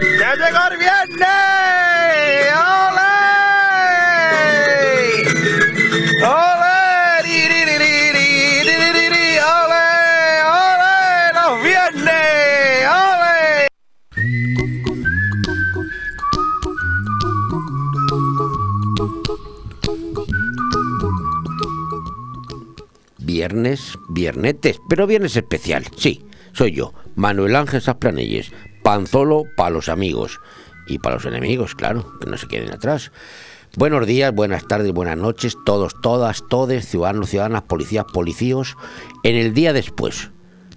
¡Ya llegó el viernes! ¡Ole! ¡Ole! ¡Ole! ¡Ole! ¡Los viernes! ¡Ole! Viernes, viernetes, pero viernes especial, sí, soy yo, Manuel Ángel Sasplanelles, panzolo para los amigos y para los enemigos, claro, que no se queden atrás. Buenos días, buenas tardes, buenas noches, todos, todas, todes, ciudadanos, ciudadanas, policías, policíos, en el día después.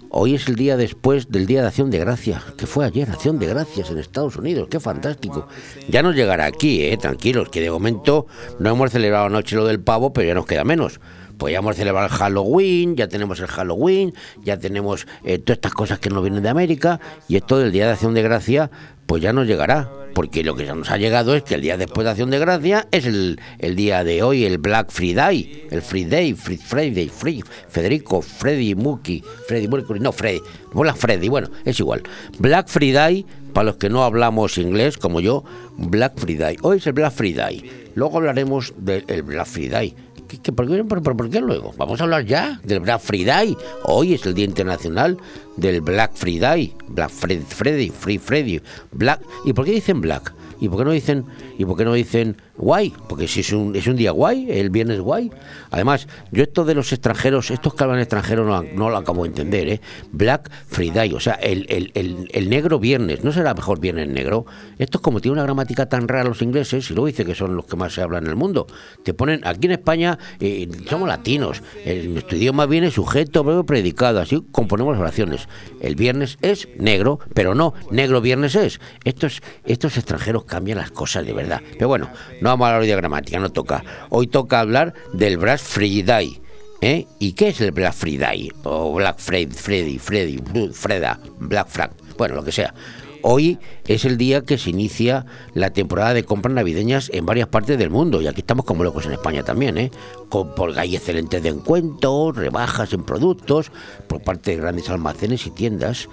Hoy es el día después del Día de Acción de Gracias, que fue ayer, Acción de Gracias en Estados Unidos, qué fantástico. Ya nos llegará aquí, eh, tranquilos, que de momento no hemos celebrado anoche lo del pavo, pero ya nos queda menos. Pues ya hemos celebrado el Halloween, ya tenemos el Halloween, ya tenemos eh, todas estas cosas que nos vienen de América, y esto del Día de Acción de Gracia, pues ya nos llegará. Porque lo que ya nos ha llegado es que el día después de Acción de Gracia es el, el día de hoy, el Black Friday, el Friday, Free Friday, Free, Federico, Freddy, Muki, Freddy Mercury, no, Freddy, Black Freddy, bueno, es igual. Black Friday, para los que no hablamos inglés como yo, Black Friday. Hoy es el Black Friday. Luego hablaremos del el Black Friday. ¿Qué, por, qué, por qué luego? Vamos a hablar ya del Black Friday. Hoy es el Día Internacional del Black Friday. Black Fred, Freddy, Free Freddy, Black. ¿Y por qué dicen Black? ¿Y por qué no dicen y por qué no dicen guay? Porque si es un, es un día guay, el viernes guay. Además, yo esto de los extranjeros, estos que hablan extranjero no, no lo acabo de entender, ¿eh? Black Friday, o sea, el, el, el, el, negro viernes, ¿no será mejor viernes negro? Esto es como tiene una gramática tan rara los ingleses, y luego dice que son los que más se hablan en el mundo. Te ponen, aquí en España eh, somos latinos, nuestro idioma viene sujeto, verbo, predicado, así componemos las oraciones. El viernes es negro, pero no, negro viernes es. Estos, estos extranjeros cambian las cosas de verdad. Pero bueno, no vamos a hablar de gramática, no toca. Hoy toca hablar del Black Friday. ¿eh? ¿Y qué es el Black Friday? O Black Fred, Freddy, Freddy, Freda, Black Frank, bueno, lo que sea. Hoy es el día que se inicia la temporada de compras navideñas en varias partes del mundo y aquí estamos como locos en España también, ¿eh? Con, porque hay excelentes descuentos, rebajas en productos por parte de grandes almacenes y tiendas.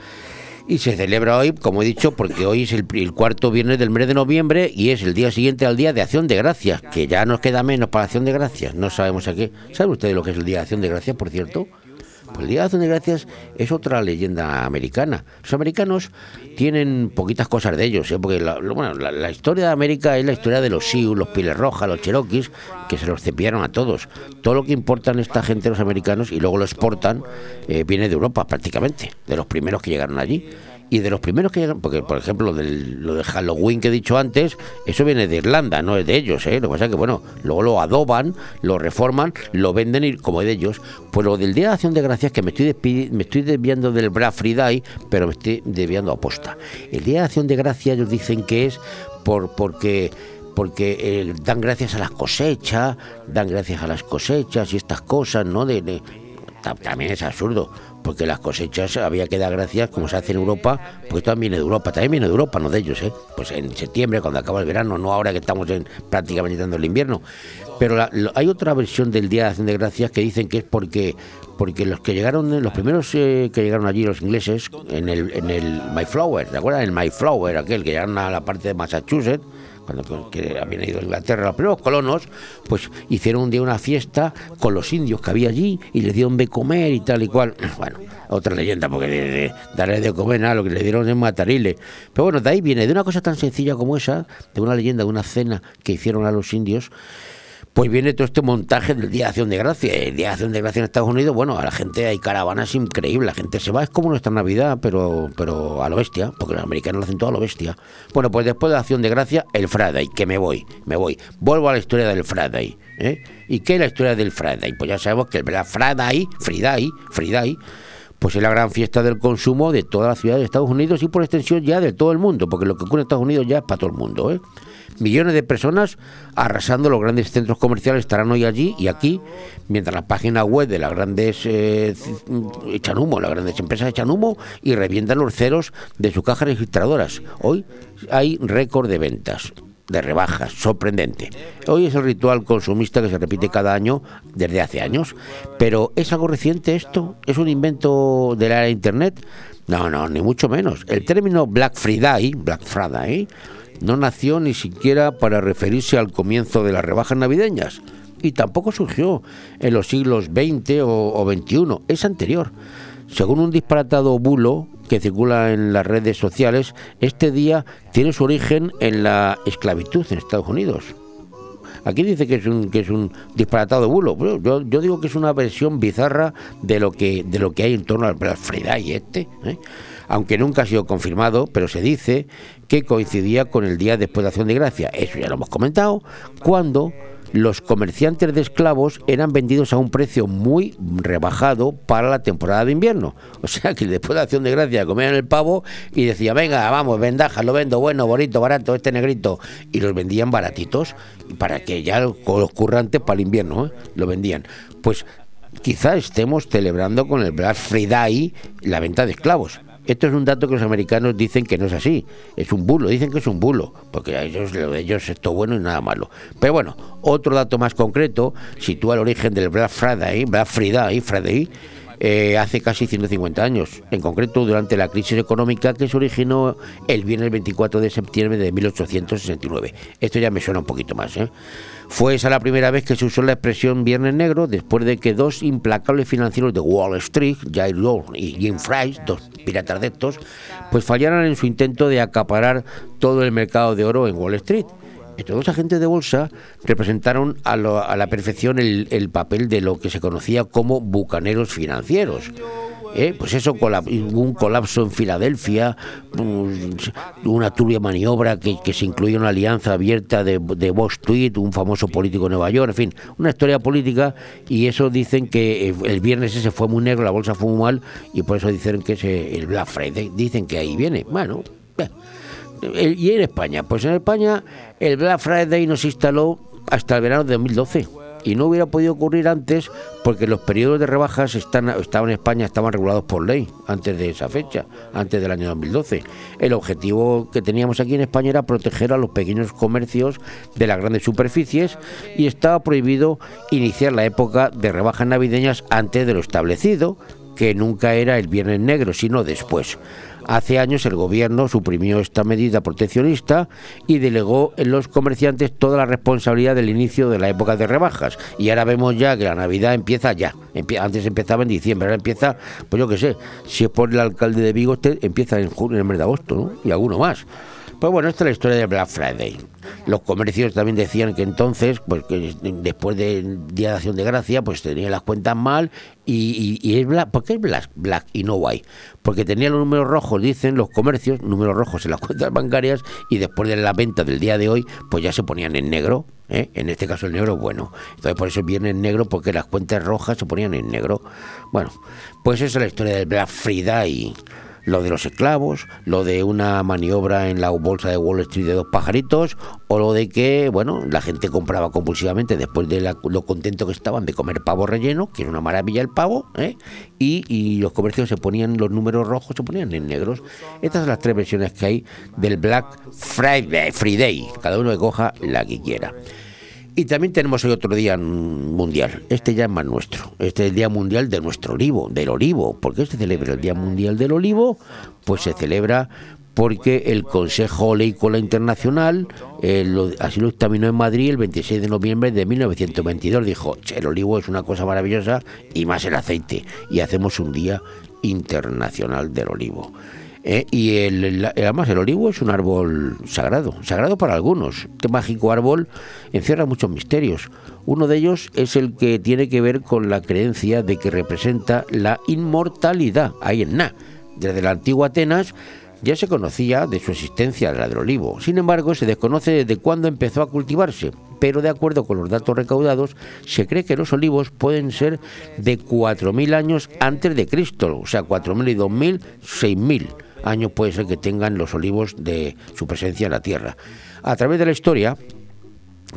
Y se celebra hoy, como he dicho, porque hoy es el, cuarto viernes del mes de noviembre y es el día siguiente al día de Acción de Gracias, que ya nos queda menos para Acción de Gracias. No sabemos a qué. ¿Saben ustedes lo que es el día de Acción de Gracias, por cierto? Pues el Día de Acción de Gracias es otra leyenda americana. Los americanos tienen poquitas cosas de ellos, ¿eh? porque la, bueno, la, historia de América es la historia de los Sioux, los Piles Rojas, los Cherokees, que se los cepillaron a todos. Todo lo que importan esta gente, los americanos, y luego lo exportan, eh, viene de Europa prácticamente, de los primeros que llegaron allí y de los primeros que llegan, porque por ejemplo lo del, lo de Halloween que he dicho antes, eso viene de Irlanda, no es de ellos, ¿eh? lo que pasa es que bueno, luego lo adoban, lo reforman, lo venden y como es de ellos. Pues lo del Día de Acción de Gracias, que me estoy, me estoy desviando del Black Friday, pero me estoy desviando a posta. El Día de Acción de Gracias ellos dicen que es por porque porque eh, dan gracias a las cosechas, dan gracias a las cosechas y estas cosas, ¿no? De, también es absurdo, porque las cosechas había que dar gracias, como se hace en Europa, pues también viene de Europa, también viene de Europa, no de ellos, ¿eh? Pues en septiembre, cuando acaba el verano, no ahora que estamos en, prácticamente entrando el invierno. Pero la, lo, hay otra versión del Día de Acción de Gracias que dicen que es porque porque los que llegaron, los primeros eh, que llegaron allí, los ingleses, en el, en el Mayflower, ¿te acuerdas? El Mayflower, aquel que llegaron a la parte de Massachusetts, cuando que habían ido a Inglaterra los primeros colonos, pues hicieron un día una fiesta con los indios que había allí y les dieron de comer y tal y cual. Bueno, otra leyenda, porque de, de, darle de comer nada, lo que le dieron es matarile. Pero bueno, de ahí viene, de una cosa tan sencilla como esa, de una leyenda, de una cena que hicieron a los indios, pues viene todo este montaje del Día de Acción de Gracia. El Día de Acción de Gracia en Estados Unidos, bueno, a la gente hay caravanas increíbles, la gente se va, es como nuestra Navidad, pero, pero a lo bestia, porque los americanos lo hacen todo a lo bestia. Bueno, pues después de la Acción de Gracia, el Friday, que me voy, me voy. Vuelvo a la historia del Friday. ¿eh? ¿Y qué es la historia del Friday? Pues ya sabemos que el Friday, Friday, Friday, pues es la gran fiesta del consumo de todas las ciudades de Estados Unidos y por extensión ya de todo el mundo, porque lo que ocurre en Estados Unidos ya es para todo el mundo, ¿eh? Millones de personas arrasando los grandes centros comerciales estarán hoy allí y aquí, mientras las páginas web de las grandes eh, echan humo, las grandes empresas echan humo y revientan los ceros de sus cajas registradoras. Hoy hay récord de ventas de rebajas, sorprendente. Hoy es el ritual consumista que se repite cada año desde hace años, pero ¿es algo reciente esto? ¿Es un invento de la era de Internet? No, no, ni mucho menos. El término Black Friday, Black Friday, no nació ni siquiera para referirse al comienzo de las rebajas navideñas y tampoco surgió en los siglos XX o, XXI, es anterior. Según un disparatado bulo que circula en las redes sociales, este día tiene su origen en la esclavitud en Estados Unidos. Aquí dice que es un, que es un disparatado bulo. Yo, yo digo que es una versión bizarra de lo que, de lo que hay en torno al Black Friday este. ¿eh? Aunque nunca ha sido confirmado, pero se dice que coincidía con el día después de Acción de Gracia. Eso ya lo hemos comentado. Cuando los comerciantes de esclavos eran vendidos a un precio muy rebajado para la temporada de invierno. O sea que después de Acción de Gracia comían el pavo y decía, venga, vamos, vendaja, lo vendo, bueno, bonito, barato, este negrito. Y los vendían baratitos para que ya los currantes para el invierno ¿eh? lo vendían. Pues quizá estemos celebrando con el Black Friday la venta de esclavos. Esto es un dato que los americanos dicen que no es así, es un bulo, dicen que es un bulo, porque a ellos, a ellos es todo bueno y nada malo. Pero bueno, otro dato más concreto sitúa el origen del Black Friday, Black Friday, Friday eh, hace casi 150 años, en concreto durante la crisis económica que se originó el viernes 24 de septiembre de 1869. Esto ya me suena un poquito más. ¿eh? Fue esa la primera vez que se usó la expresión Viernes Negro después de que dos implacables financieros de Wall Street, Jair Lord y Jim Fry, dos piratas de estos, pues fallaran en su intento de acaparar todo el mercado de oro en Wall Street. Estos dos agentes de bolsa representaron a, la perfección el, papel de lo que se conocía como bucaneros financieros. ¿Eh? Pues eso, un colapso en Filadelfia, pues, una turbia maniobra que, se incluía una alianza abierta de, de Wall Street, un famoso político de Nueva York, en fin, una historia política y eso dicen que el viernes ese fue muy negro, la bolsa fue muy mal y por eso dicen que es el Black Friday, dicen que ahí viene. Bueno, y en España, pues en España el Black Friday nos instaló hasta el verano de 2012 y no hubiera podido ocurrir antes porque los periodos de rebajas están, estaban en España estaban regulados por ley antes de esa fecha, antes del año 2012. El objetivo que teníamos aquí en España era proteger a los pequeños comercios de las grandes superficies y estaba prohibido iniciar la época de rebajas navideñas antes de lo establecido, que nunca era el viernes negro, sino después. Hace años el gobierno suprimió esta medida proteccionista y delegó en los comerciantes toda la responsabilidad del inicio de la época de rebajas. Y ahora vemos ya que la Navidad empieza ya. Antes empezaba en diciembre, ahora empieza, pues yo qué sé, si es por el alcalde de Vigo, este empieza en junio, en el mes de agosto, ¿no? Y alguno más. Pues bueno, esta es la historia de Black Friday. Los comercios también decían que entonces, pues que después del Día de Acción de Gracia, pues tenían las cuentas mal y, es Black, ¿por qué es Black, y no White? Porque tenían los números rojos, dicen los comercios, números rojos en las cuentas bancarias y después de la venta del día de hoy, pues ya se ponían en negro. ¿eh? En este caso el negro bueno. Entonces por eso viene en negro porque las cuentas rojas se ponían en negro. Bueno, pues esa es la historia del Black Friday lo de los esclavos, lo de una maniobra en la bolsa de Wall Street de dos pajaritos, o lo de que, bueno, la gente compraba compulsivamente después de lo contento que estaban de comer pavo relleno, que era una maravilla el pavo, ¿eh? y, y, los comercios se ponían, los números rojos se ponían en negros. Estas son las tres versiones que hay del Black Friday, Friday, cada uno que coja la que quiera. Y también tenemos hoy otro día mundial. Este ya es más nuestro. Este es el Día Mundial de nuestro olivo, del olivo. ¿Por qué se celebra el Día Mundial del Olivo? Pues se celebra porque el Consejo Oleícola Internacional eh, así lo examinó en Madrid el 26 de noviembre de 1922. Dijo, el olivo es una cosa maravillosa y más el aceite. Y hacemos un Día Internacional del Olivo. Eh, y el, además el olivo es un árbol sagrado, sagrado para algunos. Este mágico árbol encierra muchos misterios. Uno de ellos es el que tiene que ver con la creencia de que representa la inmortalidad. Ahí en Na. Desde la antigua Atenas ya se conocía de su existencia la del olivo. Sin embargo, se desconoce desde cuándo empezó a cultivarse. Pero de acuerdo con los datos recaudados, se cree que los olivos pueden ser de 4.000 años antes de Cristo, o sea, 4.000 y 2.000, 6.000 años puede ser que tengan los olivos de su presencia en la tierra. A través de la historia,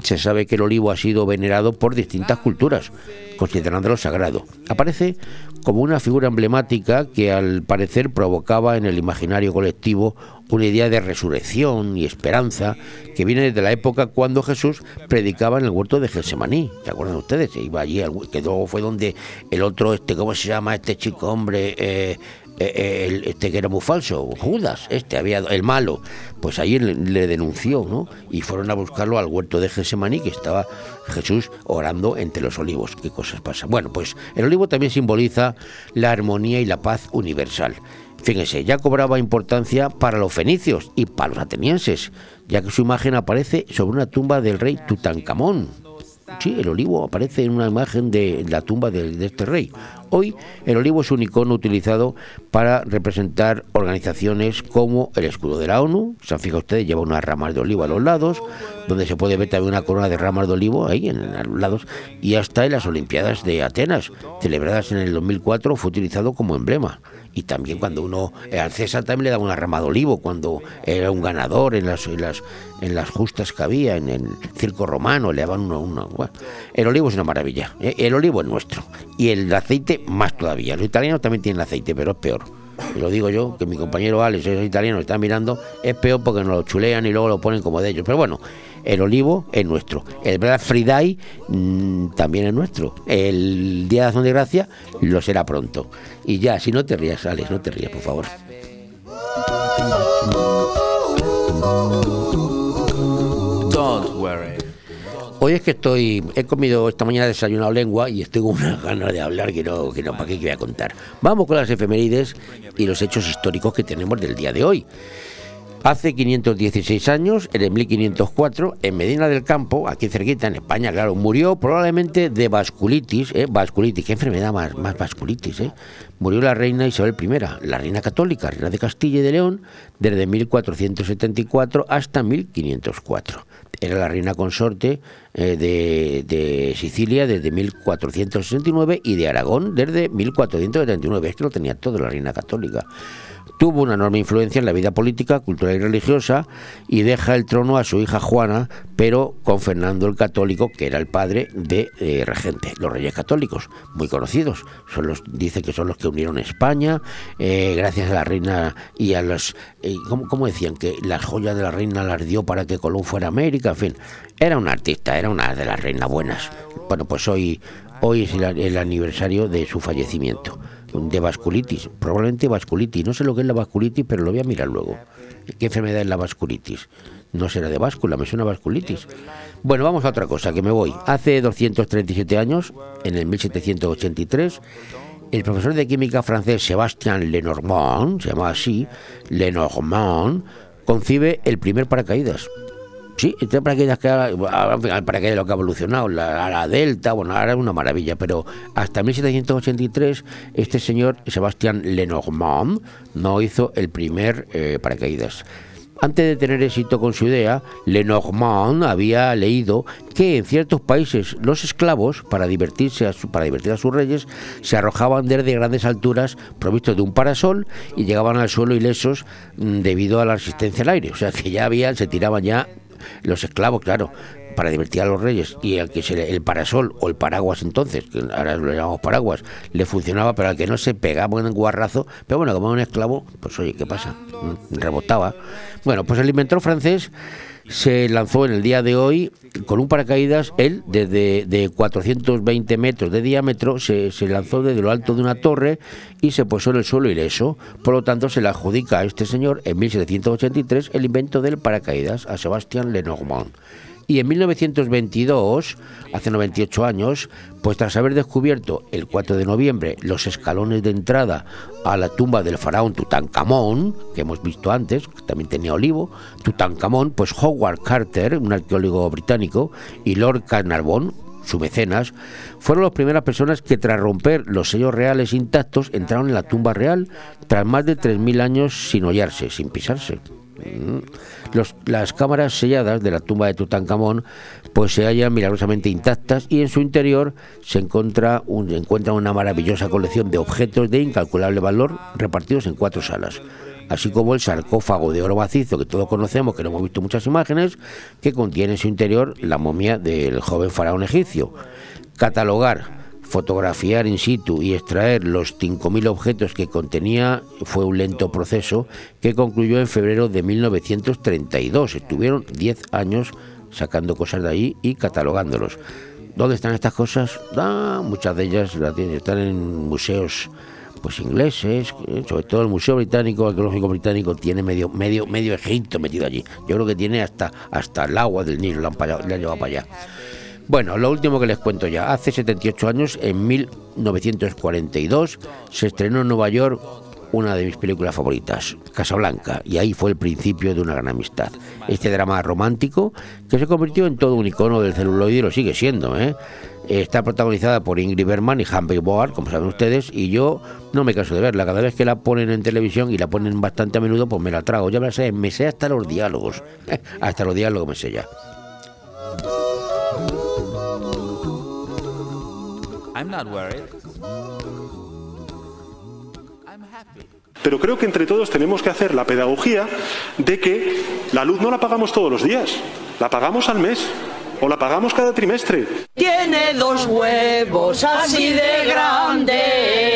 se sabe que el olivo ha sido venerado por distintas culturas, considerándolo sagrado. Aparece como una figura emblemática que al parecer provocaba en el imaginario colectivo una idea de resurrección y esperanza que viene desde la época cuando Jesús predicaba en el huerto de Gelsemaní. ¿Se acuerdan ustedes? Iba allí, que luego fue donde el otro, este, ¿cómo se llama este chico hombre? Eh, el, este que era muy falso, Judas, este había el malo, pues ahí le, denunció, ¿no? Y fueron a buscarlo al huerto de Gesemaní, que estaba Jesús orando entre los olivos. ¿Qué cosas pasan? Bueno, pues el olivo también simboliza la armonía y la paz universal. Fíjense, ya cobraba importancia para los fenicios y para los atenienses, ya que su imagen aparece sobre una tumba del rey Tutankamón, Sí, el olivo aparece en una imagen de la tumba de, este rey. Hoy el olivo es un icono utilizado para representar organizaciones como el escudo de la ONU. Se han fijado ustedes, lleva unas ramas de olivo a los lados, donde se puede ver también una corona de ramas de olivo ahí en, los lados. Y hasta en las Olimpiadas de Atenas, celebradas en el 2004, fue utilizado como emblema y también cuando uno al César también le daba una rama de olivo cuando era un ganador en las en las, en las justas que había en el circo romano le daban una, el olivo es una maravilla ¿eh? el olivo es nuestro y el aceite más todavía los italianos también tienen aceite pero es peor y lo digo yo, que mi compañero Alex es italiano, está mirando, es peor porque nos lo chulean y luego lo ponen como de ellos. Pero bueno, el olivo es nuestro. El Black Friday mm, también es nuestro. El Día de Acción de Gracia lo será pronto. Y ya, si no te rías, Alex, no te rías, por favor. Hoy es que estoy, he comido esta mañana desayunado lengua y estoy con una ganas de hablar que no, que no, para qué voy a contar. Vamos con las efemérides y los hechos históricos que tenemos del día de hoy. Hace 516 años, en el 1504, en Medina del Campo, aquí cerquita, en España, claro, murió probablemente de vasculitis, ¿eh? vasculitis, qué enfermedad más, más vasculitis, ¿eh? Murió la reina Isabel I, la reina católica, reina de Castilla y de León, desde 1474 hasta 1504. Era la reina consorte eh, de, de, Sicilia desde 1469 y de Aragón desde 1479. Esto lo tenía todo la reina católica tuvo una enorme influencia en la vida política, cultural y religiosa y deja el trono a su hija Juana, pero con Fernando el Católico, que era el padre de eh, regente. Los reyes católicos, muy conocidos, son los, dice que son los que unieron España, eh, gracias a la reina y a los... Eh, ¿cómo, decían? Que las joyas de la reina las dio para que Colón fuera a América, en fin. Era un artista, era una de las reinas buenas. Bueno, pues hoy, hoy es el aniversario de su fallecimiento de vasculitis, probablemente vasculitis. No sé lo que es la vasculitis, pero lo voy a mirar luego. ¿Qué enfermedad es la vasculitis? No será de báscula, me suena vasculitis. Bueno, vamos a otra cosa, que me voy. Hace 237 años, en el 1783, el profesor de química francés Sébastien Lenormand, se llama así, Lenormand, concibe el primer paracaídas. Sí, este paracaídas que ahora, el paracaídas lo que ha evolucionado, la, Delta, bueno, ahora es una maravilla, pero hasta 1783 este señor Sebastián Lenormand no hizo el primer eh, paracaídas. Antes de tener éxito con su idea, Lenormand había leído que en ciertos países los esclavos, para divertirse a para divertir a sus reyes, se arrojaban desde grandes alturas provistos de un parasol y llegaban al suelo ilesos mm, debido a la resistencia al aire. O sea que ya había, se tiraban ya los esclavos, claro, para divertir a los reyes y al que se el parasol o el paraguas entonces, que ahora lo llamamos paraguas, le funcionaba, pero al que no se pegaba en guarrazo, pero bueno, como un esclavo, pues oye, ¿qué pasa? Rebotaba. Bueno, pues el inventor francés se lanzó en el día de hoy con un paracaídas, él desde de 420 metros de diámetro se, lanzó desde lo alto de una torre y se posó en el suelo ileso. Por lo tanto, se le adjudica a este señor en 1783 el invento del paracaídas a Sebastián Lenormand. Y en 1922, hace 98 años, pues tras haber descubierto el 4 de noviembre los escalones de entrada a la tumba del faraón Tutankamón, que hemos visto antes, que también tenía olivo, Tutankamón, pues Howard Carter, un arqueólogo británico, y Lord Carnarvon, su mecenas, fueron las primeras personas que tras romper los sellos reales intactos entraron en la tumba real tras más de 3.000 años sin hollarse, sin pisarse. Las cámaras selladas de la tumba de Tutankamón pues se hallan milagrosamente intactas y en su interior se encuentra, un, encuentra una maravillosa colección de objetos de incalculable valor repartidos en cuatro salas así como el sarcófago de oro macizo que todos conocemos, que lo hemos visto muchas imágenes, que contiene en su interior la momia del joven faraón egipcio. Catalogar fotografiar in situ y extraer los 5.000 objetos que contenía fue un lento proceso que concluyó en febrero de 1932. Estuvieron 10 años sacando cosas de ahí y catalogándolos. ¿Dónde están estas cosas? Ah, muchas de ellas están en museos pues ingleses, eh, sobre todo el Museo Británico, Arqueológico Británico, tiene medio, medio, medio Egipto metido allí. Yo creo que tiene hasta, hasta el agua del Nilo, le han, le han llevado para allá. Bueno, lo último que les cuento ya. Hace 78 años, en 1942, se estrenó en Nueva York una de mis películas favoritas, Casablanca, y ahí fue el principio de una gran amistad. Este drama romántico que se convirtió en todo un icono del celuloide y lo sigue siendo. ¿eh? Está protagonizada por Ingrid Bergman y Humphrey Bogart, como saben ustedes, y yo no me canso de verla. Cada vez que la ponen en televisión y la ponen bastante a menudo, pues me la trago. Ya me sé, me sé hasta los diálogos. hasta los diálogos me sé ya. I'm not worried. Pero creo que entre todos tenemos que hacer la pedagogía de que la luz no la pagamos todos los días, la pagamos al mes o la pagamos cada trimestre. Tiene dos huevos así de grandes.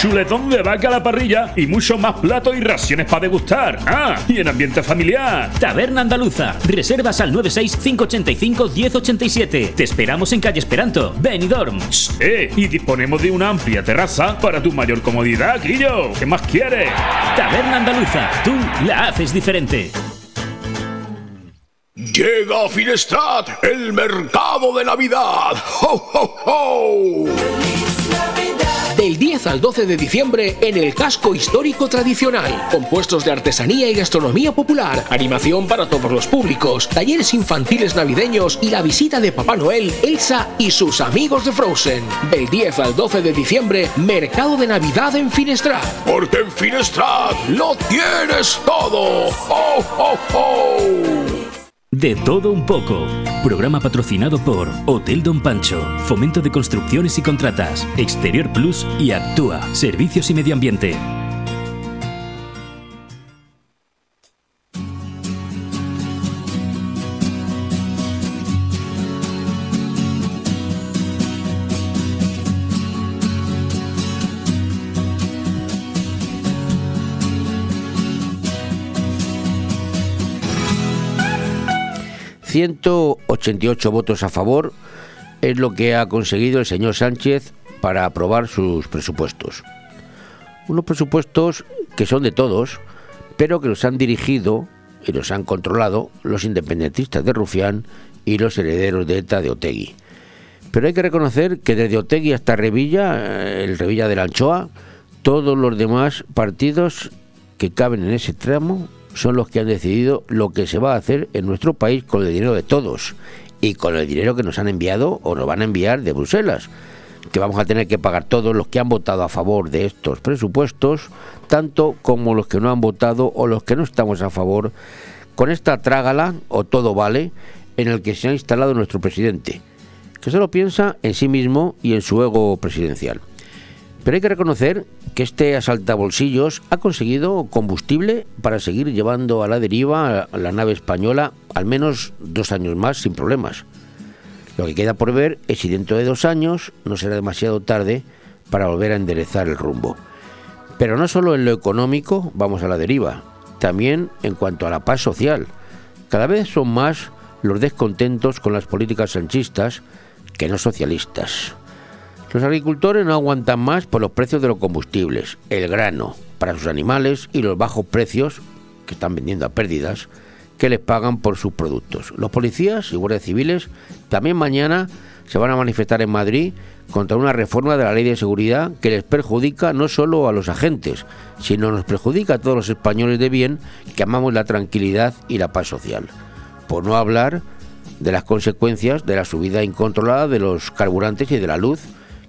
chuletón de vaca a la parrilla y mucho más platos y raciones para degustar. Ah, y en ambiente familiar. Taberna Andaluza. Reservas al 96587-1087. Te esperamos en calle Esperanto, Benidorm. Eh, y disponemos de una amplia terraza para tu mayor comodidad, Guillo. ¿Qué más quieres? Taberna Andaluza. Tú la haces diferente. Llega a Finestrat el mercado de Navidad. ¡Ho, ho, ho! Del 10 al 12 de diciembre en el casco histórico tradicional. Compuestos de artesanía y gastronomía popular, animación para todos los públicos, talleres infantiles navideños y la visita de Papá Noel, Elsa y sus amigos de Frozen. Del 10 al 12 de diciembre, mercado de Navidad en Finestrat. Porque en Finestrat lo tienes todo. ¡Ho, ho, ho! De todo un poco. Programa patrocinado por Hotel Don Pancho, Fomento de Construcciones y Contratas, Exterior Plus y Actúa, Servicios y Medio Ambiente. ...188 votos a favor es lo que ha conseguido el señor Sánchez para aprobar sus presupuestos. Unos presupuestos que son de todos, pero que los han dirigido y los han controlado los independentistas de Rufián y los herederos de ETA de Otegui. Pero hay que reconocer que desde Otegui hasta Revilla, eh, el Revilla de la Anchoa, todos los demás partidos que caben en ese tramo son los que han decidido lo que se va a hacer en nuestro país con el dinero de todos y con el dinero que nos han enviado o nos van a enviar de Bruselas, que vamos a tener que pagar todos los que han votado a favor de estos presupuestos, tanto como los que no han votado o los que no estamos a favor, con esta trágala o todo vale en el que se ha instalado nuestro presidente, que solo piensa en sí mismo y en su ego presidencial. Pero hay que reconocer que este asaltabolsillos ha conseguido combustible para seguir llevando a la deriva a la nave española al menos dos años más sin problemas. Lo que queda por ver es si dentro de dos años no será demasiado tarde para volver a enderezar el rumbo. Pero no solo en lo económico vamos a la deriva, también en cuanto a la paz social. Cada vez son más los descontentos con las políticas sanchistas que no socialistas. Los agricultores no aguantan más por los precios de los combustibles, el grano para sus animales y los bajos precios que están vendiendo a pérdidas que les pagan por sus productos. Los policías y guardias civiles también mañana se van a manifestar en Madrid contra una reforma de la ley de seguridad que les perjudica no solo a los agentes, sino nos perjudica a todos los españoles de bien que amamos la tranquilidad y la paz social. Por no hablar de las consecuencias de la subida incontrolada de los carburantes y de la luz,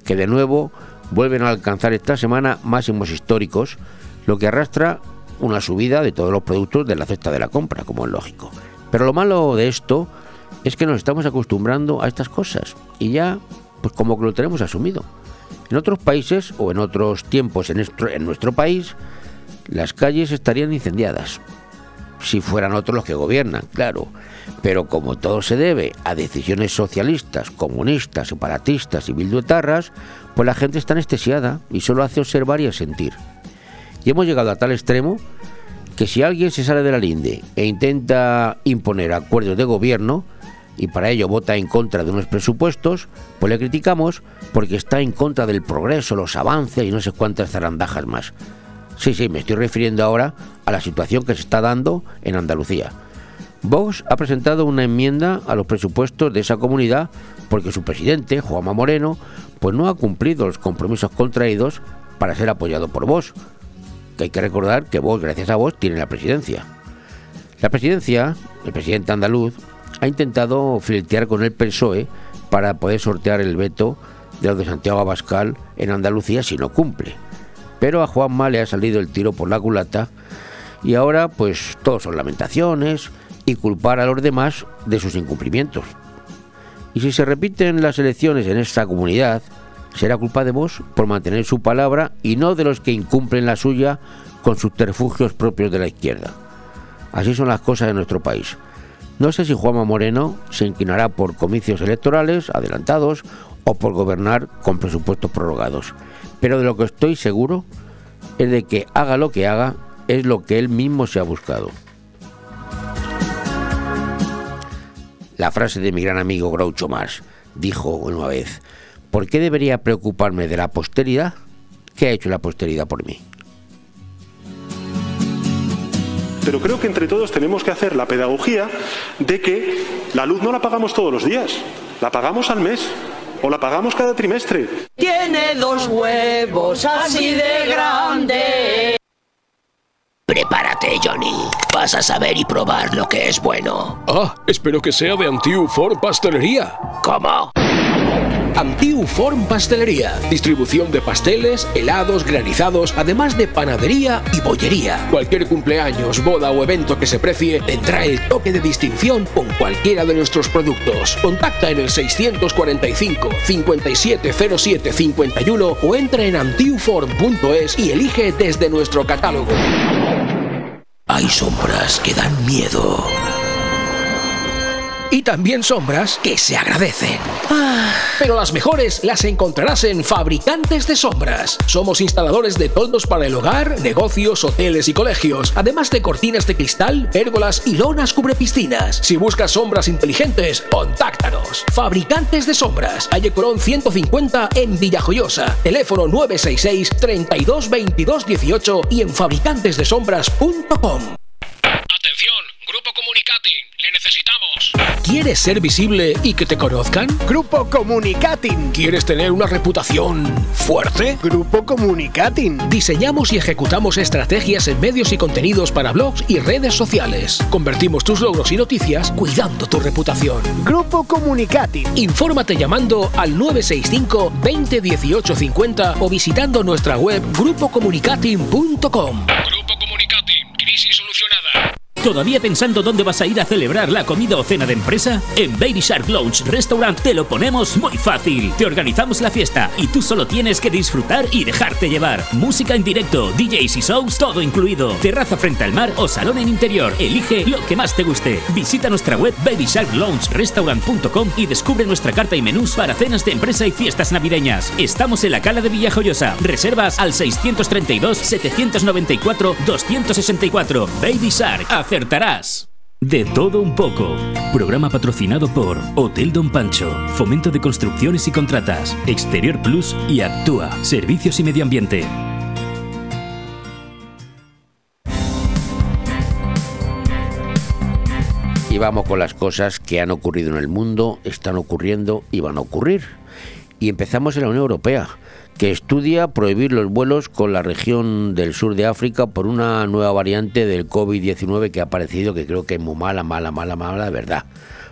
que de nuevo vuelven a alcanzar esta semana máximos históricos, lo que arrastra una subida de todos los productos de la cesta de la compra, como es lógico. Pero lo malo de esto es que nos estamos acostumbrando a estas cosas y ya, pues como que lo tenemos asumido. En otros países o en otros tiempos en nuestro, en nuestro país, las calles estarían incendiadas. Si fueran otros los que gobiernan, claro. Pero como todo se debe a decisiones socialistas, comunistas, separatistas y bilduetarras, pues la gente está anestesiada y solo hace observar y sentir. Y hemos llegado a tal extremo que si alguien se sale de la linde e intenta imponer acuerdos de gobierno y para ello vota en contra de unos presupuestos, pues le criticamos porque está en contra del progreso, los avances y no sé cuántas zarandajas más. Sí, sí, me estoy refiriendo ahora a la situación que se está dando en Andalucía. Vox ha presentado una enmienda a los presupuestos de esa comunidad porque su presidente, Juanma Moreno, pues no ha cumplido los compromisos contraídos para ser apoyado por Vox, que hay que recordar que vos, gracias a vos, tiene la presidencia. La presidencia, el presidente andaluz, ha intentado flirtear con el PSOE para poder sortear el veto de los de Santiago Abascal en Andalucía si no cumple. Pero a Juanma le ha salido el tiro por la culata y ahora pues todos son lamentaciones y culpar a los demás de sus incumplimientos. Y si se repiten las elecciones en esta comunidad, será culpa de vos por mantener su palabra y no de los que incumplen la suya con sus terfugios propios de la izquierda. Así son las cosas en nuestro país. No sé si Juanma Moreno se inclinará por comicios electorales adelantados o por gobernar con presupuestos prorrogados. Pero de lo que estoy seguro es de que haga lo que haga es lo que él mismo se ha buscado. La frase de mi gran amigo Groucho Marx dijo una vez, ¿por qué debería preocuparme de la posteridad? ¿Qué ha hecho la posteridad por mí? Pero creo que entre todos tenemos que hacer la pedagogía de que la luz no la pagamos todos los días, la pagamos al mes o la pagamos cada trimestre. Tiene dos huevos así de grandes. Prepárate, Johnny. Vas a saber y probar lo que es bueno. Ah, espero que sea de Antiu Ford Pastelería. ¿Cómo? Antiu Form Pastelería. Distribución de pasteles, helados, granizados, además de panadería y bollería. Cualquier cumpleaños, boda o evento que se precie tendrá el toque de distinción con cualquiera de nuestros productos. Contacta en el 645 5707 51 o entra en antiuform.es y elige desde nuestro catálogo. Hay sombras que dan miedo. Y también sombras que se agradecen. Ah, pero las mejores las encontrarás en Fabricantes de Sombras. Somos instaladores de toldos para el hogar, negocios, hoteles y colegios, además de cortinas de cristal, pérgolas y lonas cubrepiscinas. Si buscas sombras inteligentes, contáctanos. Fabricantes de Sombras, calle Corón 150 en Villajoyosa. Teléfono 966 32 22 18 y en fabricantesdesombras.com. Grupo Comunicating, le necesitamos. ¿Quieres ser visible y que te conozcan? Grupo Comunicating. ¿Quieres tener una reputación fuerte? Grupo Comunicating. Diseñamos y ejecutamos estrategias en medios y contenidos para blogs y redes sociales. Convertimos tus logros y noticias cuidando tu reputación. Grupo Comunicating. Infórmate llamando al 965 20 18 50 o visitando nuestra web grupocomunicating.com. Grupo Comunicating, crisis solucionada. ¿Todavía pensando dónde vas a ir a celebrar la comida o cena de empresa? En Baby Shark Lounge Restaurant te lo ponemos muy fácil. Te organizamos la fiesta y tú solo tienes que disfrutar y dejarte llevar. Música en directo, DJs y shows, todo incluido. Terraza frente al mar o salón en interior. Elige lo que más te guste. Visita nuestra web babysharkloungerestaurant.com y descubre nuestra carta y menús para cenas de empresa y fiestas navideñas. Estamos en la Cala de Villajoyosa. Reservas al 632 794 264. Baby Shark, acertarás. De todo un poco. Programa patrocinado por Hotel Don Pancho, Fomento de Construcciones y Contratas, Exterior Plus y Actúa, Servicios y Medio Ambiente. Y vamos con las cosas que han ocurrido en el mundo, están ocurriendo y van a ocurrir. Y empezamos en la Unión Europea, que estudia prohibir los vuelos con la región del sur de África por una nueva variante del COVID-19 que ha aparecido, que creo que es muy mala, mala, mala, mala, de verdad.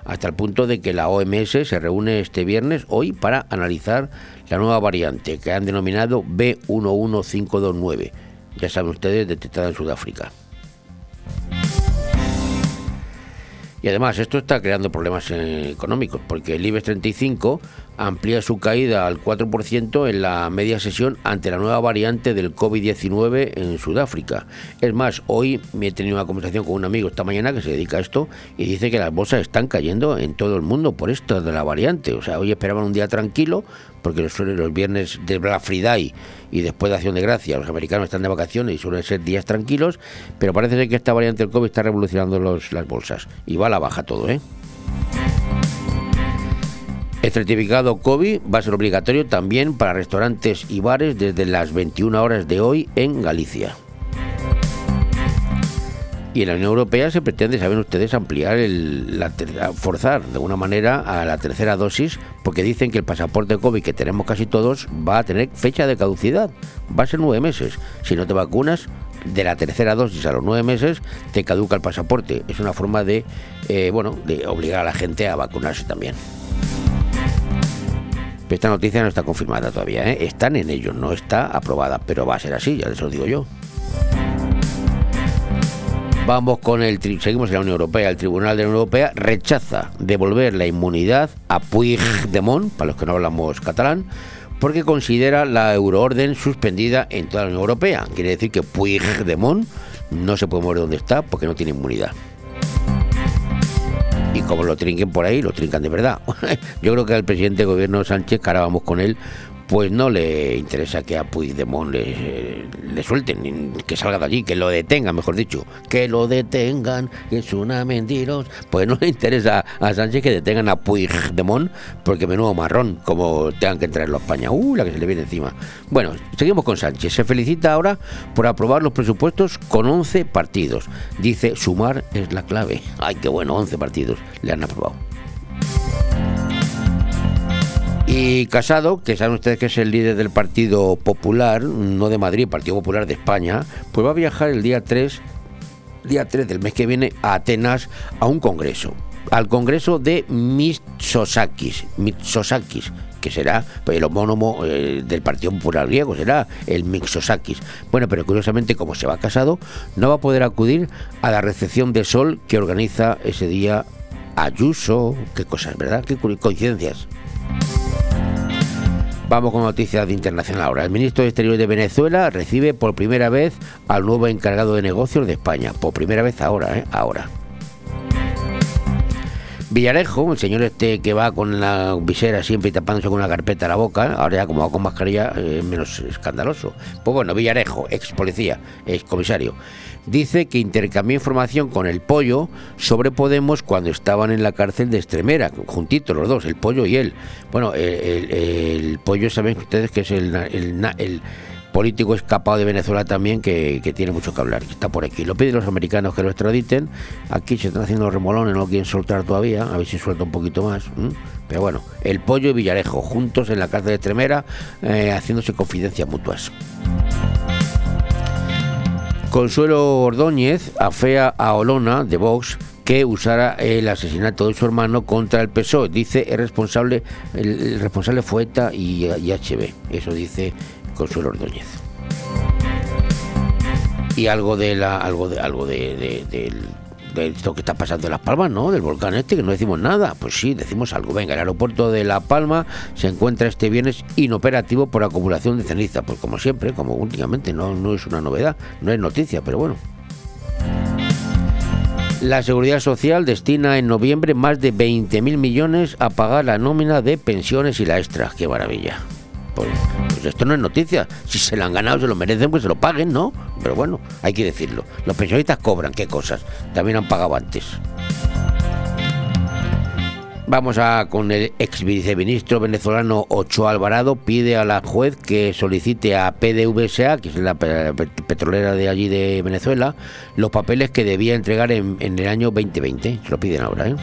Hasta el punto de que la OMS se reúne este viernes, hoy, para analizar la nueva variante que han denominado B11529. Ya saben ustedes, detectada en Sudáfrica. Y además esto está creando problemas eh, económicos porque el IBEX 35 amplía su caída al 4% en la media sesión ante la nueva variante del COVID-19 en Sudáfrica. Es más, hoy me he tenido una conversación con un amigo esta mañana que se dedica a esto y dice que las bolsas están cayendo en todo el mundo por esto de la variante. O sea, hoy esperaban un día tranquilo porque los viernes de Black Friday y después de Acción de Gracia, los americanos están de vacaciones y suelen ser días tranquilos, pero parece ser que esta variante del COVID está revolucionando las bolsas y va a la baja todo, ¿eh? El certificado COVID va a ser obligatorio también para restaurantes y bares desde las 21 horas de hoy en Galicia. Y en la Unión Europea se pretende, saben ustedes, ampliar, el, la, forzar de alguna manera a la tercera dosis, porque dicen que el pasaporte COVID que tenemos casi todos va a tener fecha de caducidad. Va a ser nueve meses. Si no te vacunas, de la tercera dosis a los nueve meses, te caduca el pasaporte. Es una forma de, eh, bueno, de obligar a la gente a vacunarse también. Pero esta noticia no está confirmada todavía, ¿eh? están en ello, no está aprobada, pero va a ser así, ya les lo digo yo. Vamos con el seguimos en la Unión Europea. El Tribunal de la Unión Europea rechaza devolver la inmunidad a Puigdemont, para los que no hablamos catalán, porque considera la euroorden suspendida en toda la Unión Europea. Quiere decir que Puigdemont no se puede mover donde está porque no tiene inmunidad. Y como lo trinquen por ahí, lo trincan de verdad. Yo creo que al presidente de gobierno Sánchez, que ahora vamos con él, pues no le interesa que a Puigdemont le, le suelten, que salga de allí, que lo detengan, mejor dicho, que lo detengan, que es una mentiros. Pues no le interesa a Sánchez que detengan a Puigdemont, porque menudo marrón, como tengan que traerlo a España. Uh, la que se le viene encima. Bueno, seguimos con Sánchez. Se felicita ahora por aprobar los presupuestos con 11 partidos. Dice, sumar es la clave. Ay, qué bueno, 11 partidos le han aprobado. Y Casado, que saben ustedes que es el líder del Partido Popular, no de Madrid, Partido Popular de España, pues va a viajar el día 3, día 3 del mes que viene a Atenas a un congreso, al congreso de Mitsosakis, Mitsosakis que será pues, el homónomo eh, del Partido Popular griego, será el Mitsosakis. Bueno, pero curiosamente, como se va casado, no va a poder acudir a la recepción de sol que organiza ese día Ayuso, qué cosas, ¿verdad? Qué coincidencias. Vamos con noticias de internacional ahora. El ministro de Exteriores de Venezuela recibe por primera vez al nuevo encargado de negocios de España. Por primera vez ahora, ¿eh? Ahora. Villarejo, el señor este que va con la visera siempre tapándose con una carpeta a la boca, ahora ya como va con mascarilla es menos escandaloso. Pues bueno, Villarejo, ex policía, ex comisario, dice que intercambió información con el pollo sobre Podemos cuando estaban en la cárcel de Extremera, juntitos los dos, el pollo y él. Bueno, el, pollo, saben ustedes que es el, político escapado de Venezuela también que, tiene mucho que hablar, que está por aquí. Lo piden los americanos que lo extraditen. Aquí se están haciendo remolones, no lo quieren soltar todavía, a ver si suelta un poquito más. Pero bueno, el pollo y Villarejo, juntos en la cárcel de Extremera, eh, haciéndose confidencias mutuas. Consuelo Ordóñez afea a Olona de Vox que usara el asesinato de su hermano contra el PSOE. Dice el responsable, el, responsable fue ETA y, HB. Eso dice Consuelo Ordóñez. Y algo de la, algo de, algo de, del de esto que está pasando en Las Palmas, ¿no? Del volcán este, que no decimos nada. Pues sí, decimos algo. Venga, el aeropuerto de La Palma se encuentra este viernes inoperativo por acumulación de ceniza. Pues como siempre, como últimamente, no, no es una novedad, no es noticia, pero bueno. La Seguridad Social destina en noviembre más de 20.000 millones a pagar la nómina de pensiones y la extra. ¡Qué maravilla! Pues, pues esto no es noticia. Si se lo han ganado, se lo merecen, pues se lo paguen, ¿no? Pero bueno, hay que decirlo. Los pensionistas cobran, ¿qué cosas? También han pagado antes. Vamos a con el ex viceministro venezolano Ochoa Alvarado pide a la juez que solicite a PDVSA, que es la pe- petrolera de allí de Venezuela, los papeles que debía entregar en, en el año 2020. Se lo piden ahora, ¿eh?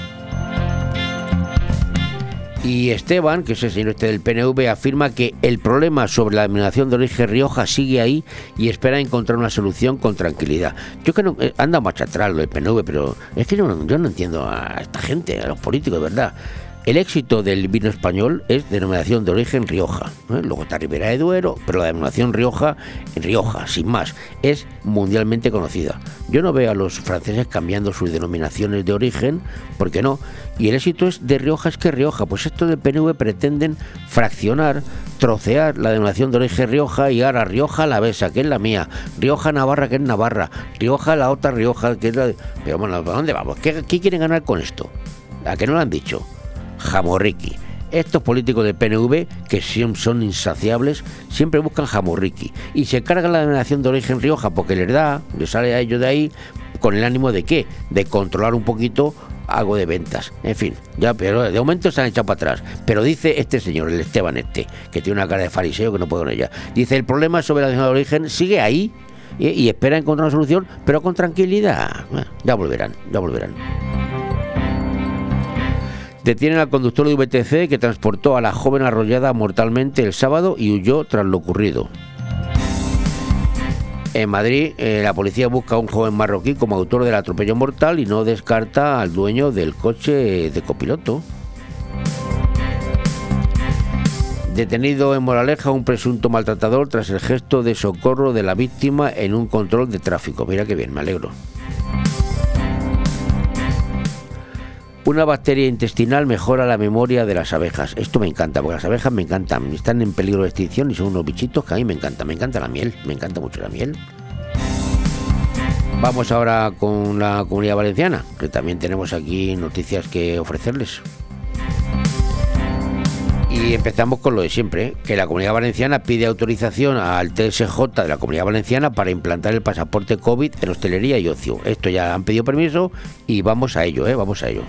Y Esteban, que es el señor este del PNV, afirma que el problema sobre la denominación de origen Rioja sigue ahí y espera encontrar una solución con tranquilidad. Yo que no, eh, anda marcha atrás lo del PNV, pero es que yo no, yo no entiendo a esta gente, a los políticos, de verdad. El éxito del vino español es denominación de origen Rioja. ¿eh? Luego está Ribera de Duero, pero la denominación Rioja, Rioja, sin más, es mundialmente conocida. Yo no veo a los franceses cambiando sus denominaciones de origen, porque no. Y el éxito es de Rioja es que Rioja. Pues esto del PNV pretenden fraccionar, trocear la denominación de origen Rioja y ahora Rioja la Besa, que es la mía, Rioja Navarra, que es Navarra, Rioja la otra Rioja, que es la... Pero bueno, ¿a dónde vamos? ¿Qué, qué quieren ganar con esto? ¿A que no lo han dicho? Jamorriqui. Estos políticos del PNV, que son, insaciables, siempre buscan jamorriqui y se cargan la denominación de origen Rioja porque les da, les sale a ellos de ahí, con el ánimo de qué? De controlar un poquito algo de ventas. En fin, ya, pero de momento se han echado para atrás. Pero dice este señor, el Esteban este, que tiene una cara de fariseo que no puede con ella. Dice, el problema sobre la denominación de origen sigue ahí y, espera encontrar una solución, pero con tranquilidad. Ya volverán, ya volverán. Detienen al conductor de VTC que transportó a la joven arrollada mortalmente el sábado y huyó tras lo ocurrido. En Madrid, eh, la policía busca a un joven marroquí como autor del atropello mortal y no descarta al dueño del coche de copiloto. Detenido en Moraleja un presunto maltratador tras el gesto de socorro de la víctima en un control de tráfico. Mira qué bien, me alegro. Una bacteria intestinal mejora la memoria de las abejas. Esto me encanta, porque las abejas me encantan. Están en peligro de extinción y son unos bichitos que a mí me encantan. Me encanta la miel, me encanta mucho la miel. Vamos ahora con la comunidad valenciana, que también tenemos aquí noticias que ofrecerles. Y empezamos con lo de siempre, ¿eh? que la Comunidad Valenciana pide autorización al TSJ de la Comunidad Valenciana para implantar el pasaporte COVID en hostelería y ocio. Esto ya han pedido permiso y vamos a ello, ¿eh? vamos a ello.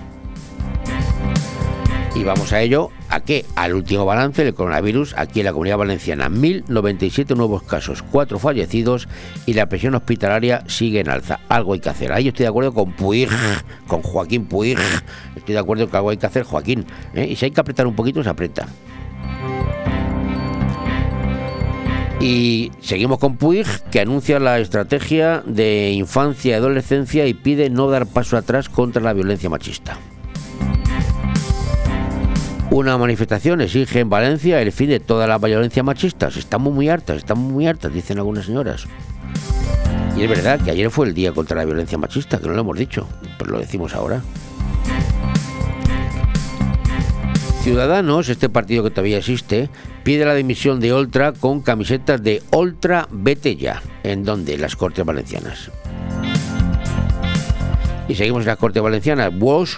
Y vamos a ello, ¿a qué? Al último balance del coronavirus aquí en la Comunidad Valenciana. 1.097 nuevos casos, 4 fallecidos y la presión hospitalaria sigue en alza. Algo hay que hacer. Ahí estoy de acuerdo con Puig, con Joaquín Puig. Estoy de acuerdo que algo hay que hacer, Joaquín. ¿eh? Y si hay que apretar un poquito, se aprieta. Y seguimos con Puig, que anuncia la estrategia de infancia y adolescencia y pide no dar paso atrás contra la violencia machista. Una manifestación exige en Valencia el fin de toda la violencia machista. Estamos muy hartas, estamos muy hartas, dicen algunas señoras. Y es verdad que ayer fue el día contra la violencia machista, que no lo hemos dicho, pero lo decimos ahora. Ciudadanos, este partido que todavía existe, pide la dimisión de Oltra con camisetas de Oltra Vete Ya, en donde las Cortes Valencianas. Y seguimos en las Cortes Valencianas. Vox,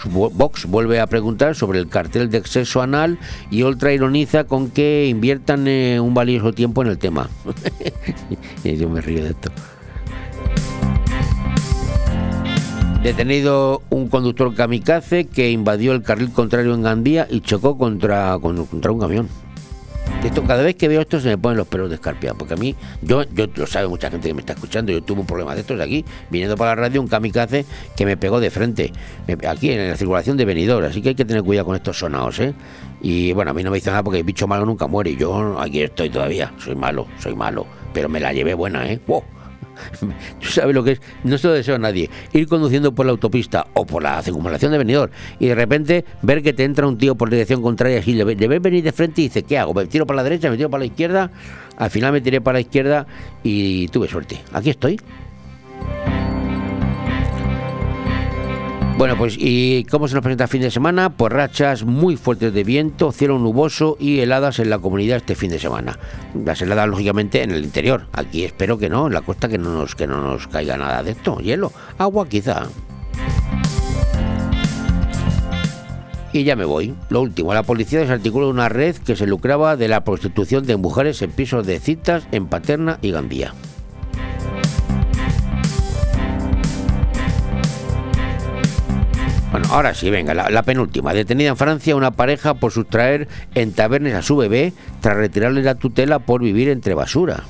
vuelve a preguntar sobre el cartel de exceso anal y Oltra ironiza con que inviertan eh, un valioso tiempo en el tema. yo me río de esto. Detenido un conductor kamikaze que invadió el carril contrario en Gandía y chocó contra, con- contra un camión. Esto, cada vez que veo esto se me ponen los pelos de escarpia, porque a mí, yo, yo lo sabe mucha gente que me está escuchando, yo tuve un problema de estos aquí, viniendo para la radio, un kamikaze que me pegó de frente, aquí en la circulación de venidor, así que hay que tener cuidado con estos sonados, ¿eh? Y bueno, a mí no me hizo nada porque el bicho malo nunca muere, y yo aquí estoy todavía, soy malo, soy malo, pero me la llevé buena, ¿eh? ¡Wow! Tú sabes lo que es, no se lo deseo a nadie, ir conduciendo por la autopista o por la circunvalación de venidor y de repente ver que te entra un tío por dirección contraria y le, le venir de frente y dices, ¿qué hago? ¿Me tiro para la derecha? ¿Me tiro para la izquierda? Al final me tiré para la izquierda y tuve suerte. Aquí estoy. Bueno, pues ¿y cómo se nos presenta el fin de semana? Pues rachas muy fuertes de viento, cielo nuboso y heladas en la comunidad este fin de semana. Las heladas, lógicamente, en el interior. Aquí espero que no, en la costa que no nos, que no nos caiga nada de esto. Hielo, agua quizá. Y ya me voy. Lo último, la policía desarticuló una red que se lucraba de la prostitución de mujeres en pisos de citas en Paterna y Gandía. Bueno, ahora sí, venga, la, penúltima. Detenida en Francia una pareja por sustraer en tabernes a su bebé tras retirarle la tutela por vivir entre basura.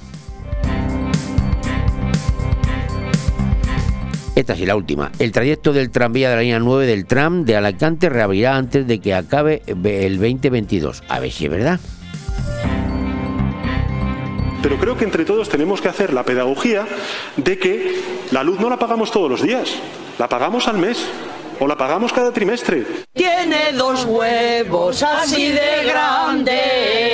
Esta sí, la última. El trayecto del tranvía de la línea 9 del tram de Alicante reabrirá antes de que acabe el 2022. A ver si es verdad. Pero creo que entre todos tenemos que hacer la pedagogía de que la luz no la pagamos todos los días, la pagamos al mes o la pagamos cada trimestre. Tiene dos huevos así de grandes.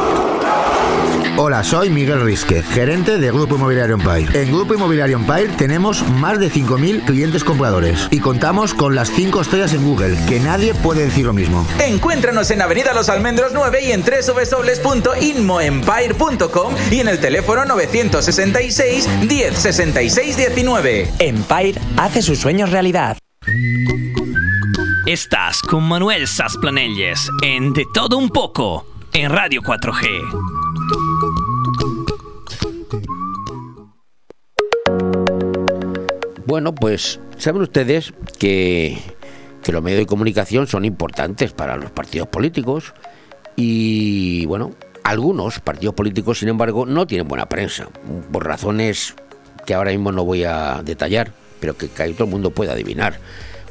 Hola, soy Miguel Risque, gerente de Grupo Inmobiliario Empire. En Grupo Inmobiliario Empire tenemos más de 5.000 clientes compradores y contamos con las 5 estrellas en Google, que nadie puede decir lo mismo. Encuéntranos en Avenida Los Almendros 9 y en www.inmoempire.com y en el teléfono 966 10 66 19. Empire hace sus sueños realidad. Estás con Manuel Sasplanelles en De Todo Un Poco en Radio 4G. Bueno, pues saben ustedes que, los medios de comunicación son importantes para los partidos políticos y bueno, algunos partidos políticos, sin embargo, no tienen buena prensa, por razones que ahora mismo no voy a detallar, pero que, que todo el mundo puede adivinar.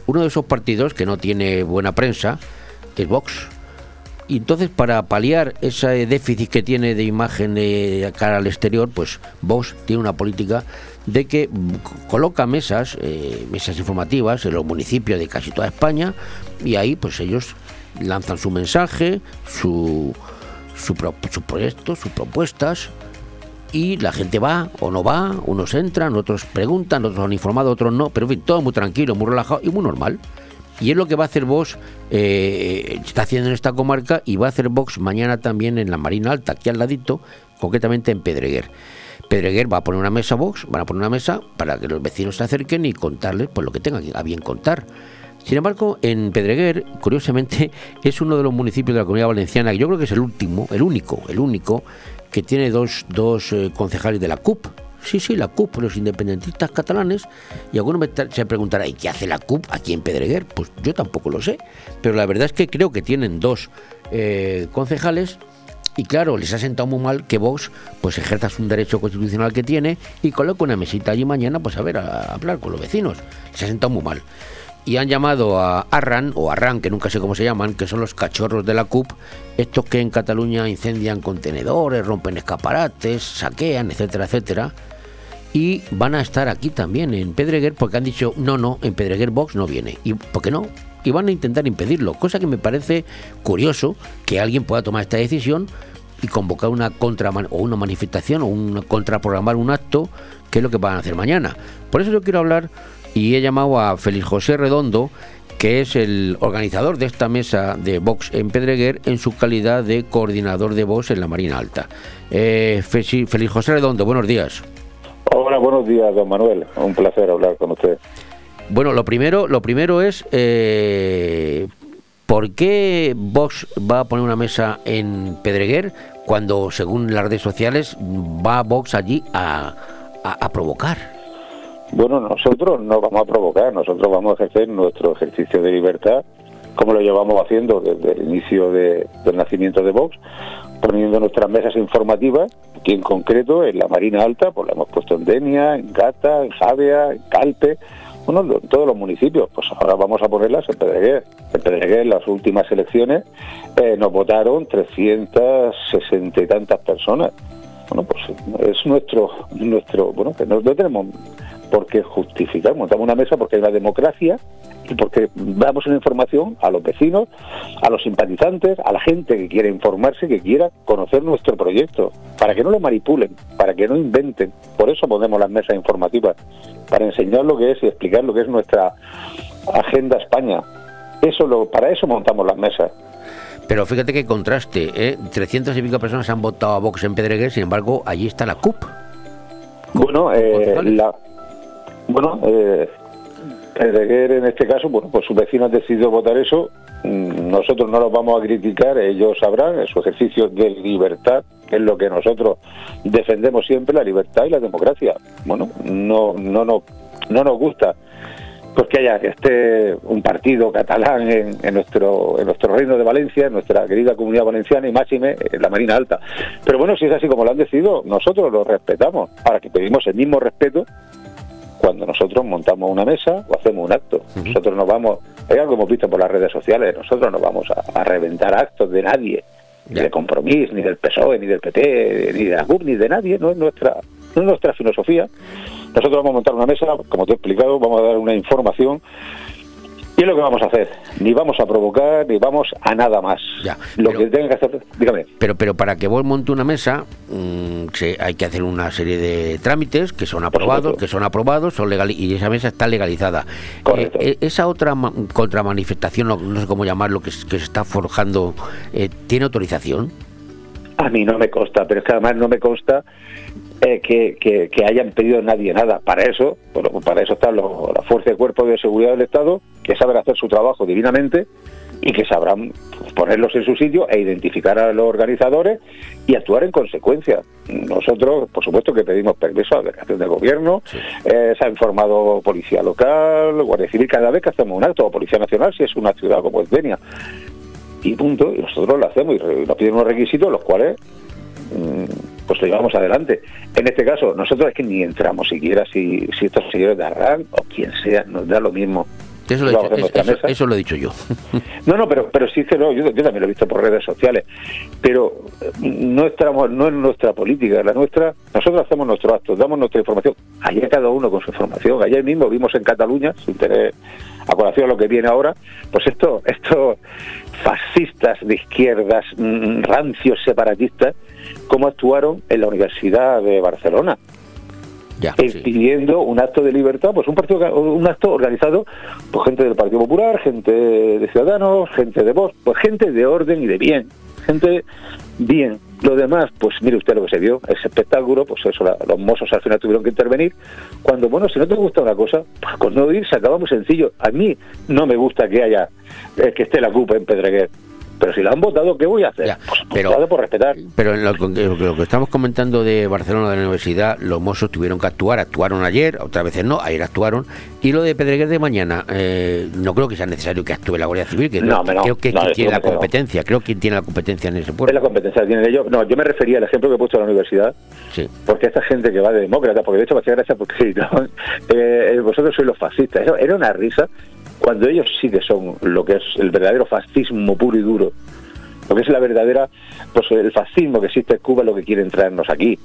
Uno de esos partidos que no tiene buena prensa es Vox. Y entonces para paliar ese déficit que tiene de imagen cara al exterior, pues Vox tiene una política de que coloca mesas, eh, mesas informativas en los municipios de casi toda España y ahí pues ellos lanzan su mensaje, su, su, pro, su proyecto, sus propuestas y la gente va o no va, unos entran, otros preguntan, otros han informado, otros no, pero en fin, todo muy tranquilo, muy relajado y muy normal. Y es lo que va a hacer Vox, eh, está haciendo en esta comarca y va a hacer Vox mañana también en la Marina Alta, aquí al ladito, concretamente en Pedreguer. Pedreguer va a poner una mesa Vox, van a poner una mesa para que los vecinos se acerquen y contarles pues, lo que tengan a bien contar. Sin embargo, en Pedreguer, curiosamente, es uno de los municipios de la comunidad valenciana, yo creo que es el último, el único, el único, que tiene dos, dos eh, concejales de la CUP, Sí, sí, la CUP, los independentistas catalanes. Y alguno me se preguntará, ¿y qué hace la CUP aquí en Pedreguer? Pues yo tampoco lo sé. Pero la verdad es que creo que tienen dos eh, concejales. Y claro, les ha sentado muy mal que Vox pues ejerza un derecho constitucional que tiene y coloque una mesita allí mañana pues a ver, a, hablar con los vecinos. Les ha sentado muy mal y han llamado a Arran o Arran, que nunca sé cómo se llaman, que son los cachorros de la CUP, estos que en Cataluña incendian contenedores, rompen escaparates, saquean, etcétera, etcétera. Y van a estar aquí también en Pedreguer porque han dicho, no, no, en Pedreguer Box no viene. ¿Y por qué no? Y van a intentar impedirlo, cosa que me parece curioso que alguien pueda tomar esta decisión y convocar una contra o una manifestación o un contraprogramar un acto, que es lo que van a hacer mañana. Por eso yo quiero hablar y he llamado a Félix José Redondo, que es el organizador de esta mesa de Vox en Pedreguer en su calidad de coordinador de Vox en la Marina Alta. Eh, Félix José Redondo, buenos días. Hola, buenos días, don Manuel. Un placer hablar con usted. Bueno, lo primero, lo primero es eh, ¿por qué Vox va a poner una mesa en Pedreguer cuando, según las redes sociales, va Vox allí a, a- provocar? Bueno, nosotros no vamos a provocar, nosotros vamos a ejercer nuestro ejercicio de libertad, como lo llevamos haciendo desde el inicio de- del nacimiento de Vox, poniendo nuestras mesas informativas, aquí en concreto en la Marina Alta, pues la hemos puesto en Denia, en Gata, en Javea, en Calpe, bueno, en todos los municipios, pues ahora vamos a ponerlas en Pedreguer. En Pedreguer, las últimas elecciones, eh, nos votaron 360 y tantas personas. Bueno, pues es nuestro, nuestro bueno, que no, no tenemos por qué justificar. Montamos una mesa porque hay una democracia y porque damos una información a los vecinos, a los simpatizantes, a la gente que quiere informarse, que quiera conocer nuestro proyecto, para que no lo manipulen, para que no inventen. Por eso ponemos las mesas informativas, para enseñar lo que es y explicar lo que es nuestra agenda España. Eso lo, para eso montamos las mesas. Pero fíjate qué contraste, ¿eh? 300 y pico personas han votado a Vox en Pedreguer, sin embargo, allí está la CUP. Bueno, eh, la, bueno, eh, Pedreguer en este caso, bueno, pues sus vecinos han decidido votar eso. Mm, Nosotros no los vamos a criticar, ellos sabrán, es su ejercicio de libertad, que es lo que nosotros defendemos siempre, la libertad y la democracia. Bueno, no, no, no, no nos gusta pues que haya que esté un partido catalán en, en nuestro en nuestro reino de Valencia, en nuestra querida comunidad valenciana y máxime en la Marina Alta. Pero bueno, si es así como lo han decidido, nosotros lo respetamos. Ahora que pedimos el mismo respeto cuando nosotros montamos una mesa o hacemos un acto. Nosotros no vamos, es algo que hemos visto por las redes sociales, nosotros no vamos a, a reventar actos de nadie, ni de Compromís, ni del PSOE, ni del PT, ni de la CUP, ni de nadie, no es nuestra, no es nuestra filosofía. Nosotros vamos a montar una mesa, como te he explicado, vamos a dar una información y es lo que vamos a hacer. Ni vamos a provocar, ni vamos a nada más. lo que tenga que hacer, dígame. Pero, pero para que vos monte una mesa, mm, se- hay que hacer una serie de trámites que son aprobados, que son aprobados, son legal y esa mesa está legalizada. Eh, eh, esa otra ma- contramanifestación, no, no sé cómo llamarlo, que, que se está forjando, eh, ¿tiene autorización? A mí no me consta, pero es que además no me consta eh, que, que- que hayan pedido nadie nada. Para eso, bueno, para eso están los- la Fuerza de Cuerpo de Seguridad del Estado, que saben hacer su trabajo divinamente y que sabrán pues, ponerlos en su sitio e identificar a los organizadores y actuar en consecuencia. Nosotros, por supuesto, que pedimos permiso a la delegación del gobierno, eh, se ha informado policía local, guardia civil, cada vez que hacemos un acto, o policía nacional, si es una ciudad como es Denia, y punto, y nosotros lo hacemos y nos piden unos requisitos los cuales mm, pues lo llevamos adelante. En este caso, nosotros es que ni entramos siquiera si, si estos señores de Arran o quien sea, nos da lo mismo. Eso lo, he dicho, nuestra eso- lo he dicho yo. No, no, pero, pero sí no, yo, yo también lo he visto por redes sociales, pero no, estamos, no es nuestra política, la nuestra, nosotros hacemos nuestros actos, damos nuestra información, allá cada uno con su información, ayer mismo vimos en Cataluña, sin tener a colación lo que viene ahora, pues esto, estos fascistas de izquierdas, mm, rancios separatistas, cómo actuaron en la Universidad de Barcelona. Eh, pidiendo un acto de libertad, pues un partido, un acto organizado por gente del Partido Popular, gente de Ciudadanos, gente de Vox, pues gente de orden y de bien, gente bien. Lo demás, pues mire usted lo que se vio, ese espectáculo, pues eso, la- los mozos al final tuvieron que intervenir. Cuando, bueno, si no te gusta una cosa, pues con no ir se acaba muy sencillo. A mí no me gusta que haya, eh, que esté la CUP en Pedreguer. Pero si la han votado, ¿qué voy a hacer? Pues, pero- votado por respetar. Pero en lo, que- lo que estamos comentando de Barcelona, de la universidad, los mozos tuvieron que actuar, actuaron ayer, otras veces no, ayer actuaron. Y lo de Pedreguer de mañana, eh, no creo que sea necesario que actúe la Guardia Civil, que No, hombre, no. creo que es No, quien desde tiene la competencia, creo que tiene la competencia en ese Es pueblo. la competencia que tienen ellos. No, yo me refería al ejemplo que he puesto en la universidad, Sí. porque esta gente que va de demócrata, porque de hecho me hacía gracia porque. Eh, eh, vosotros sois los fascistas. Eso era una risa cuando ellos sí que son lo que es el verdadero fascismo puro y duro. lo que es la verdadera, pues el fascismo que existe en Cuba, lo que quieren traernos aquí.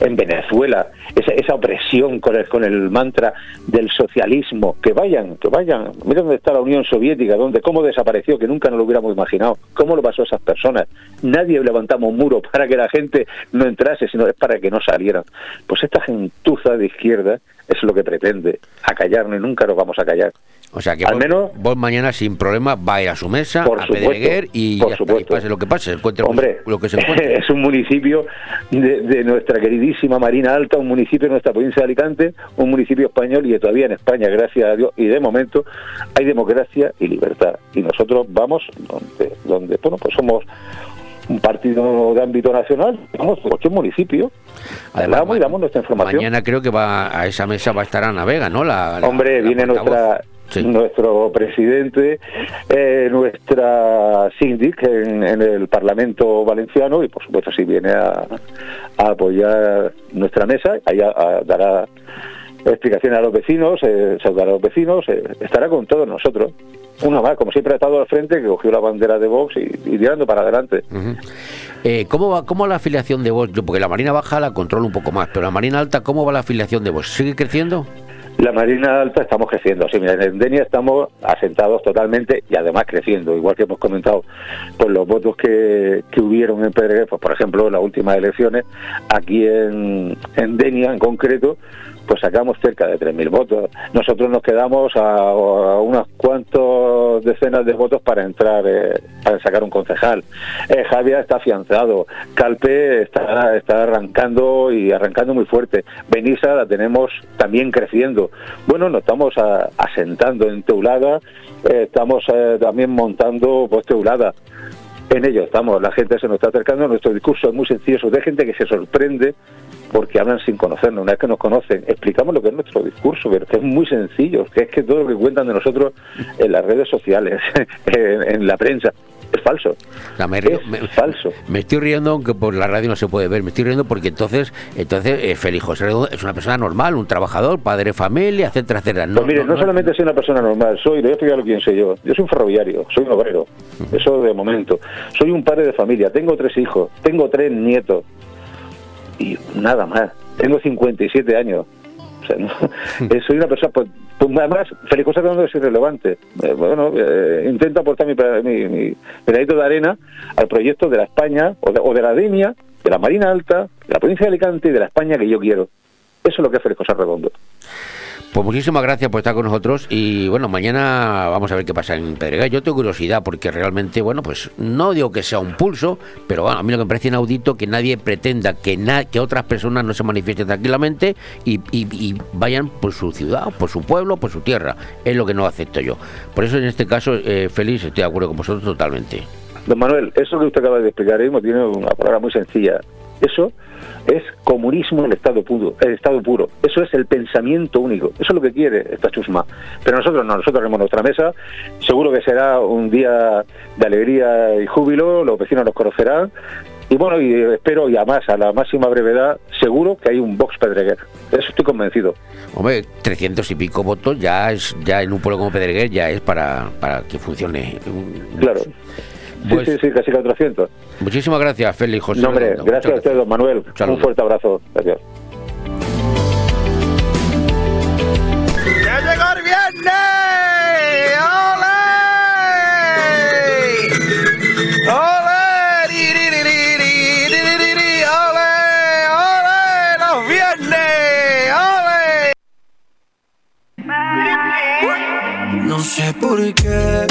En Venezuela, esa, esa opresión con el, con el mantra del socialismo, que vayan, que vayan. Mira dónde está la Unión Soviética, donde cómo desapareció, que nunca nos lo hubiéramos imaginado. ¿Cómo lo pasó a esas personas? Nadie levantamos un muro para que la gente no entrase, sino es para que no salieran. Pues esta gentuza de izquierda es lo que pretende, acallarnos y nunca nos vamos a callar. O sea que Al vos, menos- vos mañana sin problema vais a su mesa, Por a supuesto, Pedreguer y por ya está, y pase lo que pase, encuentre Hombre, lo que se encuentre. es un municipio de, de nuestra queridísima Marina Alta, un municipio de nuestra provincia de Alicante, un municipio español y que todavía en España, gracias a Dios, y de momento hay democracia y libertad. Y nosotros vamos donde, donde bueno, pues somos un partido de ámbito nacional, vamos, cualquier municipio, hablamos y damos nuestra información. Mañana creo que va a esa mesa va a estar Ana Vega, ¿no? La, la- Hombre, la viene portavoz. Nuestro presidente, eh, nuestra síndic en, en el Parlamento Valenciano y por supuesto si viene a, a apoyar nuestra mesa, ahí a- a- dará explicaciones a los vecinos, eh, saludará a los vecinos, eh, estará con todos nosotros. Uno más, como siempre ha estado al frente, que cogió la bandera de Vox y, y tirando para adelante. Ujú. Eh, ¿Cómo va cómo la afiliación de vos? Yo, porque la Marina Baja la controlo un poco más, pero la Marina Alta, ¿cómo va la afiliación de vos? ¿Sigue creciendo? La Marina Alta estamos creciendo, sí, mira, en Denia estamos asentados totalmente y además creciendo, igual que hemos comentado, pues los votos que, que hubieron en Pedreguer, pues por ejemplo en las últimas elecciones, aquí en, en Denia en concreto, pues sacamos cerca de 3.000 votos. Nosotros nos quedamos a, unas cuantas decenas de votos para entrar, eh, para sacar un concejal. Eh, Javier está afianzado, Calpe está, está arrancando y arrancando muy fuerte. Benissa la tenemos también creciendo. Bueno, nos estamos asentando en Teulada, eh, estamos también montando pues Teulada. En ello estamos, la gente se nos está acercando, nuestro discurso es muy sencillo, de gente que se sorprende porque hablan sin conocernos, una vez que nos conocen, explicamos lo que es nuestro discurso, pero es muy sencillo, que es que todo lo que cuentan de nosotros en las redes sociales, en la prensa, es falso. O sea, me, río- me- falso. me estoy riendo, aunque por la radio no se puede ver, me estoy riendo porque entonces, entonces eh, Félix José Redondo es una persona normal, un trabajador, padre de familia, etcétera, etcétera. No, Pues mire, no, solamente soy una persona normal, soy, le voy a explicar quién soy yo. Yo soy un ferroviario, soy un obrero, eso de momento. Soy un padre de familia, tengo tres hijos, tengo tres nietos y nada más. Tengo 57 años. O sea, eh, soy una persona, pues, pues además, Félix José Redondo es irrelevante. Eh, bueno, eh, intento aportar mi, mi, de arena al proyecto de la España, o de, o de la Denia, de la Marina Alta, de la provincia de Alicante y de la España que yo quiero. Eso es lo que es Félix José Redondo. Pues muchísimas gracias por estar con nosotros y bueno, mañana vamos a ver qué pasa en Pedregal. Yo tengo curiosidad porque realmente, bueno, pues no digo que sea un pulso, pero bueno, a mí lo que me parece inaudito que nadie pretenda que, na- que otras personas no se manifiesten tranquilamente y, vayan por su ciudad, por su pueblo, por su tierra. Es lo que no acepto yo. Por eso en este caso, eh, Félix, estoy de acuerdo con vosotros totalmente. Don Manuel, eso que usted acaba de explicar mismo tiene una palabra muy sencilla. Eso es comunismo en estado puro, el estado puro. Eso es el pensamiento único. Eso es lo que quiere esta chusma. Pero nosotros no, nosotros haremos nuestra mesa. Seguro que será un día de alegría y júbilo. Los vecinos nos conocerán. Y bueno, y espero, y además a la máxima brevedad, seguro que hay un Vox Pedreguer. Eso estoy convencido. Hombre, 300 y pico votos ya es ya en un pueblo como Pedreguer ya es para, para que funcione. Claro. Pues, sí, sí, sí, casi 400. Muchísimas gracias, Félix José. No, hombre, Redondo. gracias Muchas a usted, don Manuel. Un fuerte abrazo. Gracias. No sé por qué.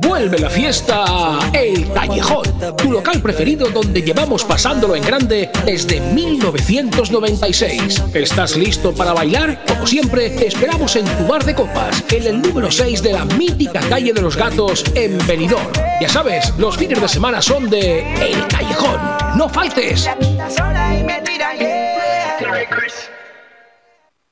Vuelve la fiesta El Callejón, tu local preferido donde llevamos pasándolo en grande desde 1996. ¿Estás listo para bailar? Como siempre, te esperamos en tu bar de copas, en el número 6 de la mítica calle de los gatos en Benidorm. Ya sabes, los fines de semana son de El Callejón. ¡No faltes!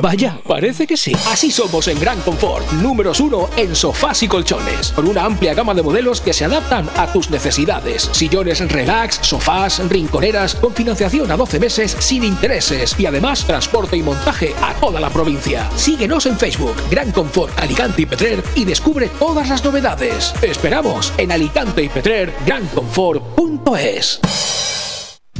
Vaya, parece que sí. Así somos en Gran Confort, números uno en sofás y colchones, con una amplia gama de modelos que se adaptan a tus necesidades. Sillones relax, sofás, rinconeras, con financiación a 12 meses sin intereses y además transporte y montaje a toda la provincia. Síguenos en Facebook, Gran Confort Alicante y Petrer y descubre todas las novedades. Esperamos en Alicante y Petrer, granconfort.es.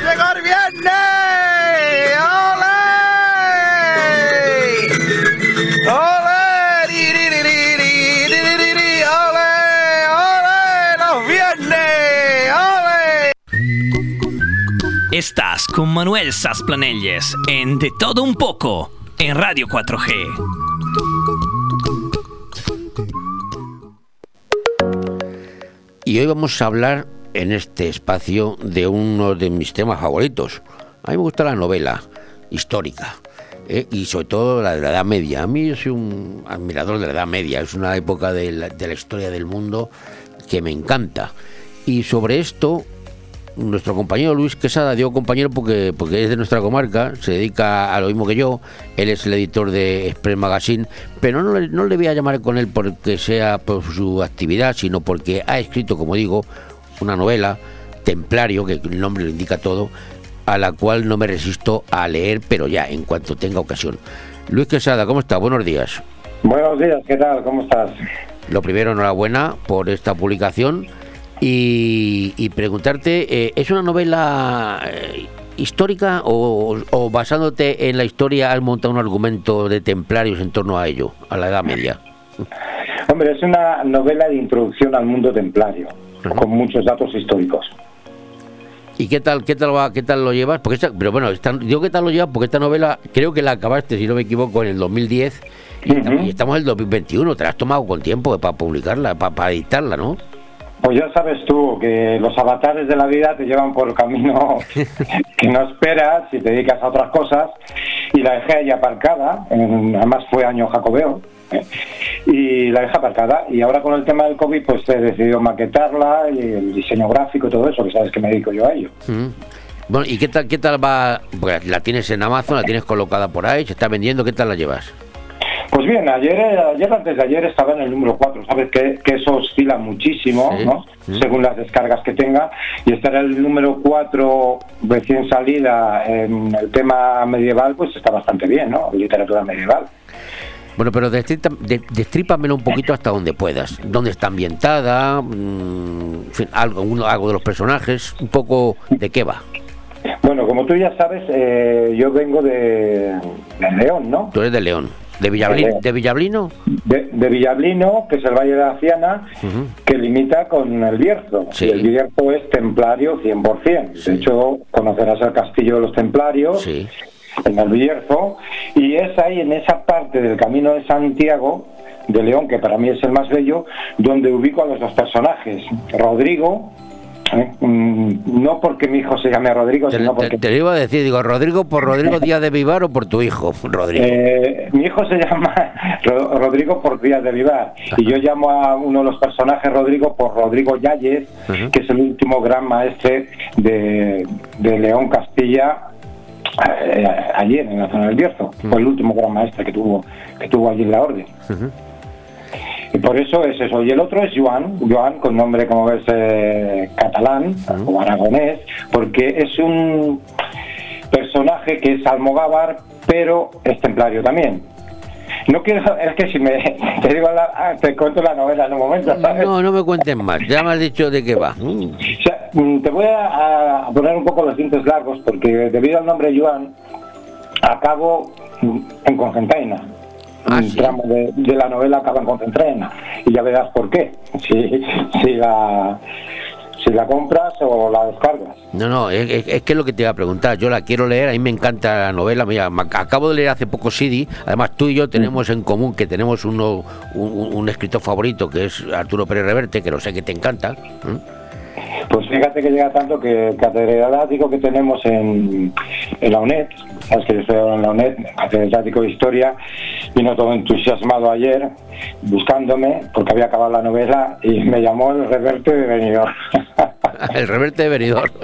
Viernes! ¡Ole! ¡Ole! ¡Ole! ¡Los viernes! ¡Ole! Estás con Manuel Sasplanelles en De Todo Un Poco en Radio 4G. y hoy vamos a hablar en este espacio de uno de mis temas favoritos. A mí me gusta la novela histórica ¿eh? y sobre todo la de la Edad Media. A mí soy un admirador de la Edad Media, es una época de la, historia del mundo que me encanta. Y sobre esto, nuestro compañero Luis Quesada, digo compañero porque, porque es de nuestra comarca, se dedica a lo mismo que yo, él es el editor de Express Magazine, pero no le voy a llamar con él porque sea por su actividad, sino porque ha escrito, como digo, una novela, Templario, que el nombre lo indica todo, a la cual no me resisto a leer, pero ya, en cuanto tenga ocasión. Luis Quesada, ¿cómo está? Buenos días. Buenos días, ¿qué tal? ¿Cómo estás? Lo primero, enhorabuena por esta publicación y, y preguntarte, eh, ¿es una novela eh, histórica o, o basándote en la historia has montado un argumento de templarios en torno a ello, a la Edad Media? Hombre, es una novela de introducción al mundo templario, con muchos datos históricos. ¿Y qué tal, qué tal va, qué tal lo llevas? Porque esta, pero bueno, esta- digo qué tal lo llevas porque esta novela creo que la acabaste, si no me equivoco, en el 2010 y, estamos, y estamos en el 2021. Te la has tomado con tiempo para publicarla, para, para editarla, ¿no? Pues ya sabes tú que los avatares de la vida te llevan por camino que no esperas si te dedicas a otras cosas. Y la dejé ahí aparcada, en- además fue año jacobeo. y la dejé aparcada. Y ahora con el tema del COVID, pues he decidido maquetarla y el diseño gráfico y todo eso, que sabes que me dedico yo a ello. Mm. Bueno, ¿y qué tal, qué tal va? Pues la tienes en Amazon, la tienes colocada por ahí, se está vendiendo, ¿qué tal la llevas? Pues bien, ayer, ayer antes de ayer estaba en el número 4, sabes que, que eso oscila muchísimo, Sí. ¿no? Según las descargas que tenga, y estar en el número 4 recién salida en el tema medieval, pues está bastante bien, ¿no? Literatura medieval. Bueno, pero destrípamelo un poquito hasta donde puedas. ¿Dónde está ambientada? Mm, en fin, algo, uno- algo de los personajes, un poco de qué va. Bueno, como tú ya sabes, eh, yo vengo de, de León, ¿no? Tú eres de León. ¿De, Villablin, León. ¿De Villablino? De, de Villablino, que es el Valle de la Ciana, que limita con el Bierzo. Sí. Y el Bierzo es templario 100%. De hecho, conocerás el castillo de los templarios en el Bierzo. Y es ahí, en esa parte del camino de Santiago, de León, que para mí es el más bello, donde ubico a los dos personajes. Rodrigo, ¿eh? Mm, no porque mi hijo se llame Rodrigo, Te, sino porque... te lo iba a decir, digo, Rodrigo por Rodrigo Díaz de Vivar o por tu hijo, Rodrigo. Eh, mi hijo se llama Ro- Rodrigo por Díaz de Vivar y yo llamo a uno de los personajes Rodrigo por Rodrigo Yáñez, que es el último gran maestre de, de León Castilla eh, ayer en la zona del Bierzo. Fue el último gran maestre que tuvo que tuvo allí en la orden. Y por eso es eso. Y el otro es Joan, Joan con nombre, como ves, eh, catalán o aragonés, porque es un personaje que es almogávar, pero es templario también. No quiero, es que si me te digo la- ah, te cuento la novela en un momento, ¿sabes? No, no me cuentes más, ya me has dicho de qué va. Mm. O sea, mm, te voy a, a poner un poco los dientes largos porque debido al nombre Joan acabo mm, en Concentaina. un tramo de, de la novela acaba en Concentaina y ya verás por qué. Si, si la si la compras o la descargas. No, no, es, es- es que es lo que te iba a preguntar. Yo la quiero leer, a mí me encanta la novela. Mira, me ac- acabo de leer hace poco CD. Además, tú y yo tenemos en común que tenemos uno, un, un- un escritor favorito que es Arturo Pérez Reverte, que lo sé que te encanta. ¿Mm? Pues fíjate que llega tanto que catedrático que tenemos en, en la UNED, sabes que yo estoy ahora en la UNED, catedrático de historia, vino todo entusiasmado ayer buscándome porque había acabado la novela y me llamó el reverte de Benidorm. El Reverte de Benidorm.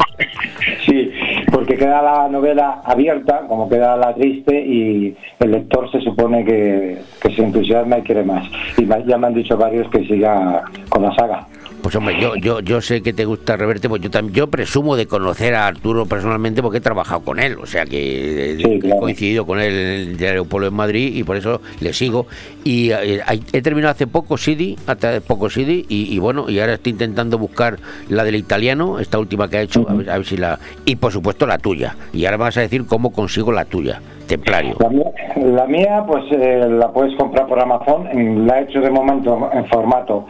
Sí, porque queda la novela abierta, como queda la triste, y el lector se supone que, que se entusiasma y quiere más. Y ya me han dicho varios que siga con la saga. Pues hombre, yo, yo, yo sé que te gusta Reverte, pues yo también yo presumo de conocer a Arturo personalmente porque he trabajado con él, o sea que eh, he coincidido con él en el Diario Pueblo en Madrid y por eso le sigo. Y eh, he terminado hace poco CD, hace poco CD, y, y bueno, y ahora estoy intentando buscar la del italiano, esta última que ha hecho, a, ver, a ver si la. Y por supuesto la tuya. Y ahora vas a decir cómo consigo la tuya, Templario. La mía, la mía, pues eh, la puedes comprar por Amazon, la he hecho de momento en formato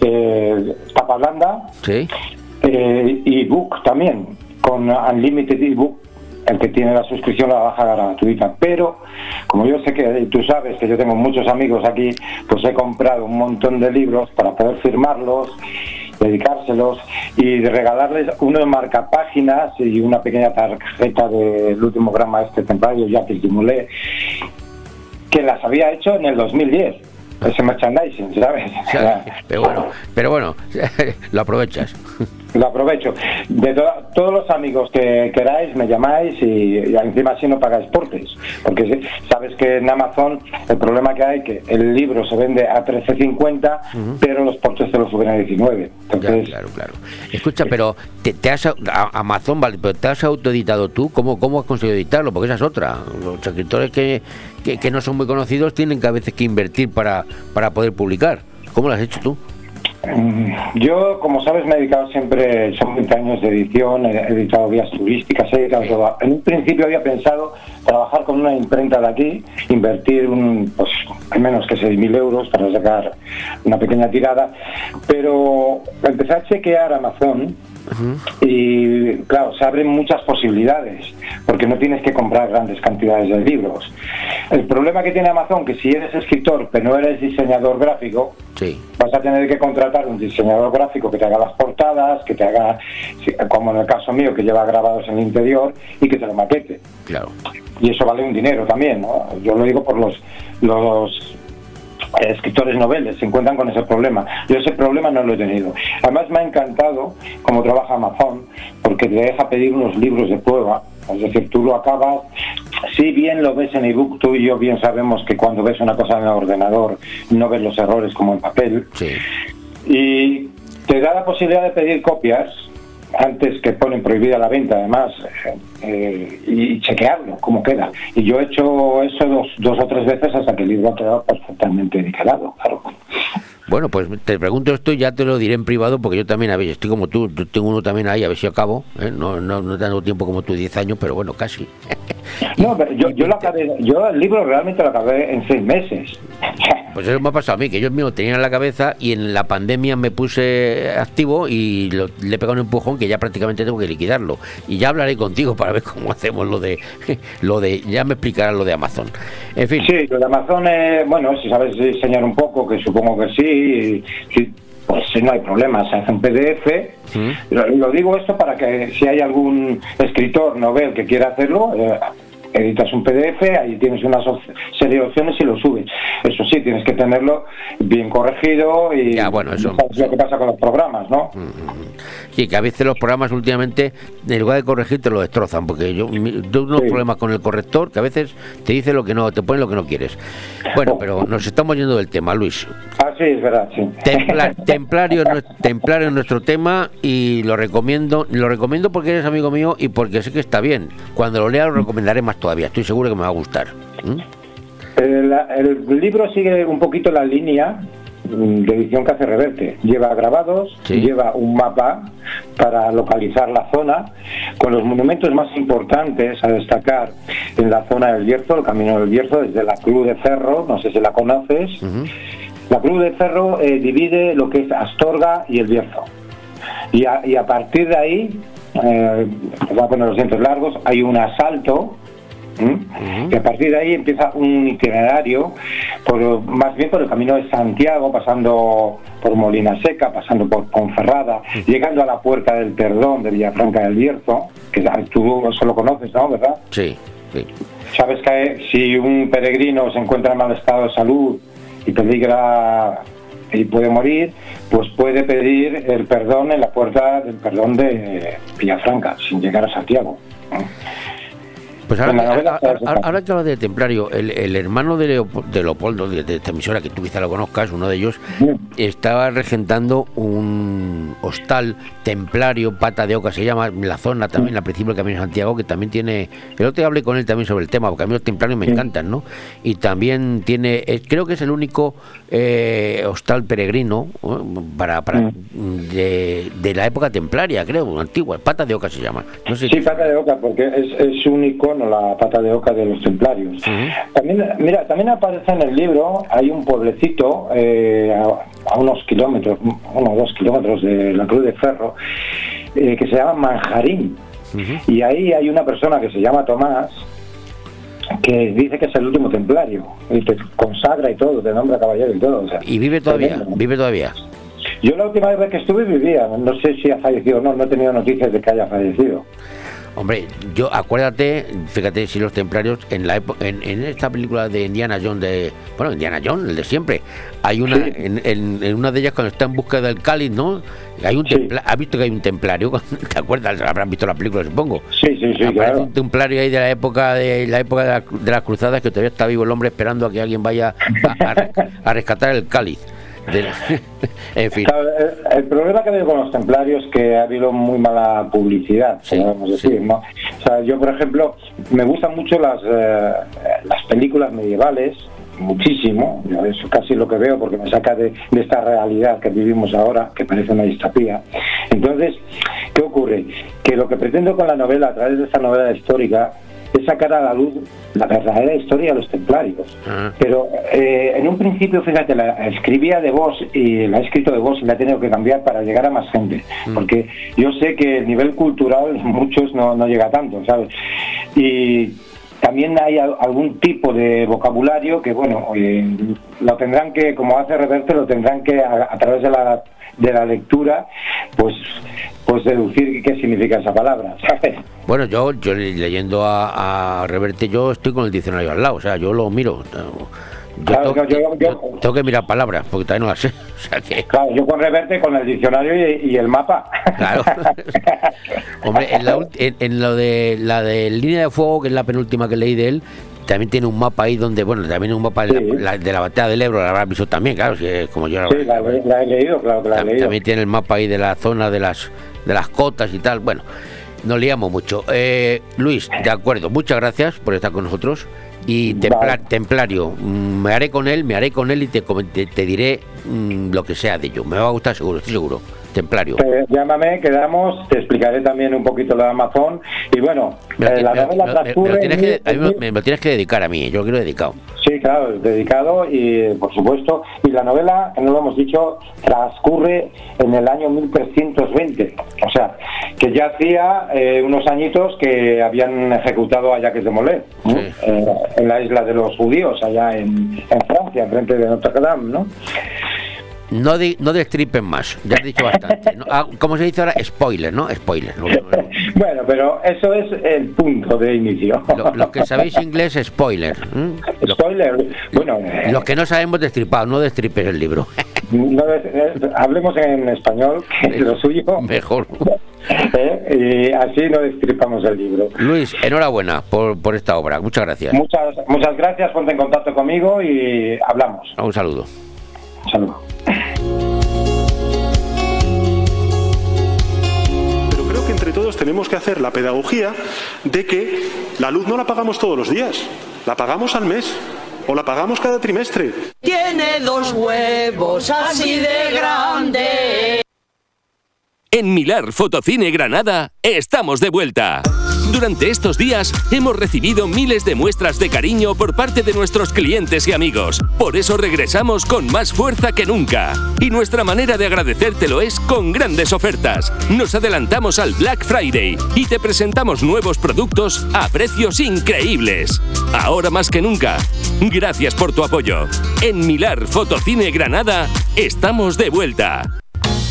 eh, tapa blanda, Sí. eh, ebook también, con Unlimited ebook, el que tiene la suscripción la baja gratuita. Pero, como yo sé que tú sabes que yo tengo muchos amigos aquí, pues he comprado un montón de libros para poder firmarlos, dedicárselos y regalarles uno de marcapáginas y una pequeña tarjeta del último gran maestre templario, Jacques Dumoulet, que las había hecho en el 2010. Ese merchandising, ¿sabes? Pero bueno, pero bueno, lo aprovechas. Lo aprovecho. De to- todos los amigos que queráis, me llamáis y, y encima así no pagáis portes. Porque si- sabes que en Amazon el problema que hay que el libro se vende a 13.50, pero los portes te los suben a 19. Entonces, claro, claro. Escucha, pero te, te has a- Amazon, vale, pero te has autoeditado tú, ¿cómo, cómo has conseguido editarlo? Porque esa es otra. Los escritores que, que, que no son muy conocidos tienen que a veces que invertir para, para poder publicar. ¿Cómo lo has hecho tú? Mm, Yo, como sabes, me he dedicado siempre, son 20 años de edición, he editado guías turísticas, he dedicado todo. En un principio había pensado trabajar con una imprenta de aquí, invertir un, pues, al menos que 6.000 euros para sacar una pequeña tirada, pero empecé a chequear Amazon y claro, se abren muchas posibilidades, porque no tienes que comprar grandes cantidades de libros. El problema que tiene Amazon, que si eres escritor pero no eres diseñador gráfico, vas a tener que contratar un diseñador gráfico que te haga las portadas, que te haga, como en el caso mío, que lleva grabados en el interior y que te lo maquete. Claro. Y eso vale un dinero también, ¿no? Yo lo digo por los, los escritores noveles se encuentran con ese problema. Yo ese problema no lo he tenido. Además me ha encantado cómo trabaja Amazon, porque te deja pedir unos libros de prueba. Es decir, tú lo acabas, si bien lo ves en ebook, tú y yo bien sabemos que cuando ves una cosa en el ordenador no ves los errores como en papel. Y te da la posibilidad de pedir copias antes que ponen prohibida la venta, además, eh, y chequearlo, cómo queda. Y yo he hecho eso dos, dos o tres veces hasta que el libro ha quedado perfectamente declarado, claro. Bueno, pues te pregunto esto y ya te lo diré en privado porque yo también, a ver, estoy como tú, tengo uno también ahí, a ver si acabo, ¿eh? no, no, no tengo tiempo como tú, 10 años, pero bueno, casi. No, pero yo, yo, lo acabé, yo el libro realmente lo acabé en seis meses. Pues eso me ha pasado a mí, que yo mismo tenía en la cabeza y en la pandemia me puse activo y le he pegado un empujón que ya prácticamente tengo que liquidarlo. Y ya hablaré contigo para ver cómo hacemos lo de, lo de ya me explicarás lo de Amazon. En fin. Sí, lo de Amazon, es, bueno, si sabes diseñar un poco, que supongo que sí, pues no hay problema, se hace un PDF. Lo, lo, digo esto para que si hay algún escritor novel que quiera hacerlo, eh, editas un PDF, ahí tienes una serie de opciones y lo subes. Eso sí, tienes que tenerlo bien corregido y ya, bueno, eso, sabes lo que pasa con los programas, ¿no? Mm, mm. Sí, que a veces los programas últimamente, en lugar de corregir, te lo destrozan, porque yo tengo unos problemas con el corrector que a veces te dice lo que no, te pone lo que no quieres. Bueno, pero nos estamos yendo del tema, Luis. Ah, sí, es verdad, sí. templario, templario es nuestro tema y lo recomiendo, lo recomiendo porque eres amigo mío y porque sé que está bien. Cuando lo lea lo recomendaré más todavía, estoy seguro que me va a gustar. El, el, libro sigue un poquito la línea de edición que hace Reverte. Lleva grabados, lleva un mapa para localizar la zona, con los monumentos más importantes a destacar en la zona del Bierzo, el Camino del Bierzo, desde la Cruz de Ferro, no sé si la conoces. La Cruz de Ferro eh, divide lo que es Astorga y el Bierzo. Y a, y a partir de ahí, eh, voy a poner los dientes largos, hay un asalto y a partir de ahí empieza un itinerario, por, más bien por el camino de Santiago, pasando por Molina Seca, pasando por Ponferrada, llegando a la Puerta del Perdón de Villafranca del Bierzo, que tú eso lo conoces, ¿no? ¿Verdad? Sí, sí. Sabes que si un peregrino se encuentra en mal estado de salud y peligra y puede morir, pues puede pedir el perdón en la puerta del perdón de Villafranca, sin llegar a Santiago. Pues ahora, hablas de Templario, el, hermano de, Leopoldo, de, esta emisora, que tú quizá lo conozcas, uno de ellos, estaba regentando un hostal templario, pata de oca se llama, en la zona también, al principio del Camino de Santiago, que también tiene. El otro día hablé con él también sobre el tema, porque a mí los templarios me encantan, ¿no? Y también tiene, creo que es el único eh, hostal peregrino para, para de, la época templaria, creo, antigua, pata de oca se llama. sí, pata de oca, porque es, es la pata de oca de los templarios. También, mira, también aparece en el libro, hay un pueblecito eh, a, unos kilómetros, uno o dos kilómetros de la Cruz de Ferro, eh, que se llama Manjarín. Y ahí hay una persona que se llama Tomás, que dice que es el último templario, y te consagra y todo, te nombra caballero y todo. y vive todavía, vive todavía. Yo la última vez que estuve vivía, no sé si ha fallecido o no, no he tenido noticias de que haya fallecido. Hombre, yo acuérdate, fíjate si los templarios en la en, en, esta película de Indiana Jones de bueno Indiana Jones el de siempre hay una en, en, una de ellas cuando está en busca del cáliz, ¿no? Hay un ¿Has visto que hay un templario? ¿Te acuerdas? Habrán visto la película, supongo. Sí, sí, sí. Aparece un templario ahí de la época de la época de, las cruzadas que todavía está vivo el hombre esperando a que alguien vaya a rescatar el cáliz. en fin. El, problema que veo con los templarios es que ha habido muy mala publicidad, decir, ¿no? O sea, yo, por ejemplo, me gustan mucho las, eh, las películas medievales, muchísimo, eso casi lo que veo porque me saca de, de, esta realidad que vivimos ahora, que parece una distopía. Entonces, ¿qué ocurre? Que lo que pretendo con la novela, a través de esta novela histórica, es sacar a la luz la verdadera historia de los templarios. Pero eh, en un principio, fíjate, la escribía de voz y la he escrito de voz y la he tenido que cambiar para llegar a más gente. Porque yo sé que el nivel cultural muchos no, no llega tanto, ¿sabes? Y también hay al- algún tipo de vocabulario que, bueno, eh, lo tendrán que, como hace Reverte, lo tendrán que, a, a través de la, de la lectura, pues, pues deducir qué significa esa palabra, ¿sabes? Bueno, yo, yo leyendo a, a Reverte, yo estoy con el diccionario al lado, o sea, yo lo miro. Yo, Claro, tengo, yo- yo- yo tengo que mirar palabras, porque todavía no las sé. O sea que, Claro, yo con Reverte, con el diccionario y, y el mapa. claro. Hombre, en, la en- en lo de la de Línea de Fuego, que es la penúltima que leí de él, también tiene un mapa ahí donde, bueno, también un mapa de, la, de la batalla del Ebro, la habrás visto también, claro, si es como yo la, Sí, la, he leído, claro que la he leído. También tiene el mapa ahí de la zona de las de las cotas y tal. Bueno, nos liamos mucho. Eh, Luis, de acuerdo, muchas gracias por estar con nosotros. Y Templa- Templario, mm, me haré con él, me haré con él y te, te, te diré mm, lo que sea de ello. Me va a gustar seguro, estoy seguro. Templario. Eh, llámame, quedamos, te explicaré también un poquito de Amazon. Y bueno, Me lo, eh, la novela me transcurre tienes en que, a mí mil- me, me lo tienes que dedicar a mí, yo lo quiero dedicado. Sí, claro, dedicado y por supuesto. Y la novela, que no lo hemos dicho, transcurre en el año 1320. O sea, que ya hacía eh, unos añitos que habían ejecutado a Jacques de Molay. Eh, en la isla de los judíos, allá en, en Francia, frente de Notre Dame, ¿no? No, di- no destripen más, ya has dicho bastante. ¿no? Ah, ¿Cómo se dice ahora? Spoiler, ¿no? Spoiler. ¿no? Bueno, pero eso es el punto de inicio. Lo- Los que sabéis inglés, spoiler. ¿m? Spoiler, bueno, eh, Los que no sabemos destripado, no destripes el libro. eh, hablemos en español, que es lo suyo. Mejor. ¿eh? Y así no destripamos el libro. Luis, enhorabuena por, por esta obra. Muchas gracias. Muchas, muchas gracias, ponte en contacto conmigo y hablamos. Un saludo. Un saludo. Pero creo que entre todos tenemos que hacer la pedagogía de que la luz no la pagamos todos los días, la pagamos al mes o la pagamos cada trimestre. Tiene dos huevos así de grandes. En Milar Fotocine Granada estamos de vuelta. Durante estos días hemos recibido miles de muestras de cariño por parte de nuestros clientes y amigos. Por eso regresamos con más fuerza que nunca. Y nuestra manera de agradecértelo es con grandes ofertas. Nos adelantamos al Black Friday y te presentamos nuevos productos a precios increíbles. Ahora más que nunca, gracias por tu apoyo. En Milar Fotocine Granada estamos de vuelta.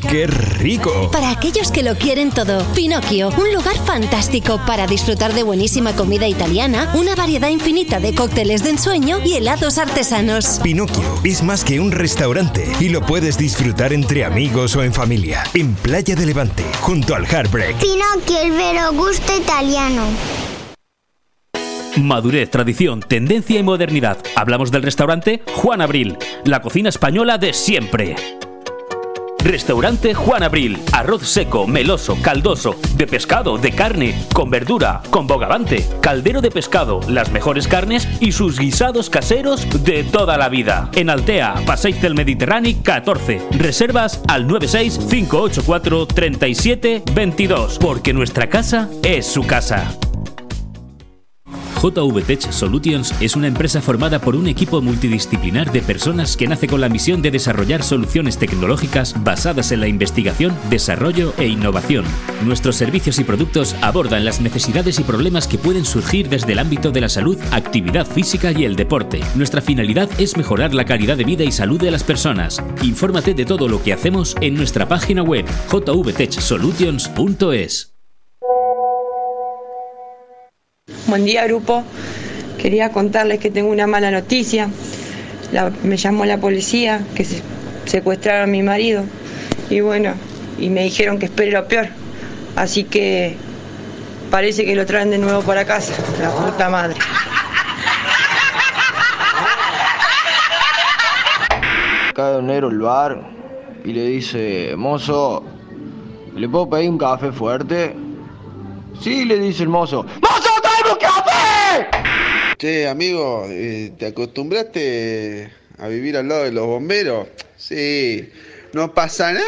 ¡Qué rico! Para aquellos que lo quieren todo, Pinocchio, un lugar fantástico para disfrutar de buenísima comida italiana, una variedad infinita de cócteles de ensueño y helados artesanos. Pinocchio es más que un restaurante y lo puedes disfrutar entre amigos o en familia. En Playa de Levante, junto al Heartbreak. Pinocchio, el vero gusto italiano. Madurez, tradición, tendencia y modernidad. Hablamos del restaurante Juan Abril, la cocina española de siempre. Restaurante Juan Abril. Arroz seco, meloso, caldoso, de pescado, de carne, con verdura, con bogavante, caldero de pescado, las mejores carnes y sus guisados caseros de toda la vida. En Altea, Passeig del Mediterráneo 14. Reservas al 96 584 37 22, porque nuestra casa es su casa. JVTech Solutions es una empresa formada por un equipo multidisciplinar de personas que nace con la misión de desarrollar soluciones tecnológicas basadas en la investigación, desarrollo e innovación. Nuestros servicios y productos abordan las necesidades y problemas que pueden surgir desde el ámbito de la salud, actividad física y el deporte. Nuestra finalidad es mejorar la calidad de vida y salud de las personas. Infórmate de todo lo que hacemos en nuestra página web jvtechsolutions.es. Buen día, grupo. Quería contarles que tengo una mala noticia. Me llamó la policía que se secuestraron a mi marido y bueno, y me dijeron que espere lo peor. Así que parece que lo traen de nuevo para casa. La puta madre. Cae un negro al bar y le dice, mozo, ¿le puedo pedir un café fuerte? Sí, le dice el mozo. ¡Mozo, tráeme un café! Che, amigo, eh, ¿te acostumbraste a vivir al lado de los bomberos? Sí, no pasa nada.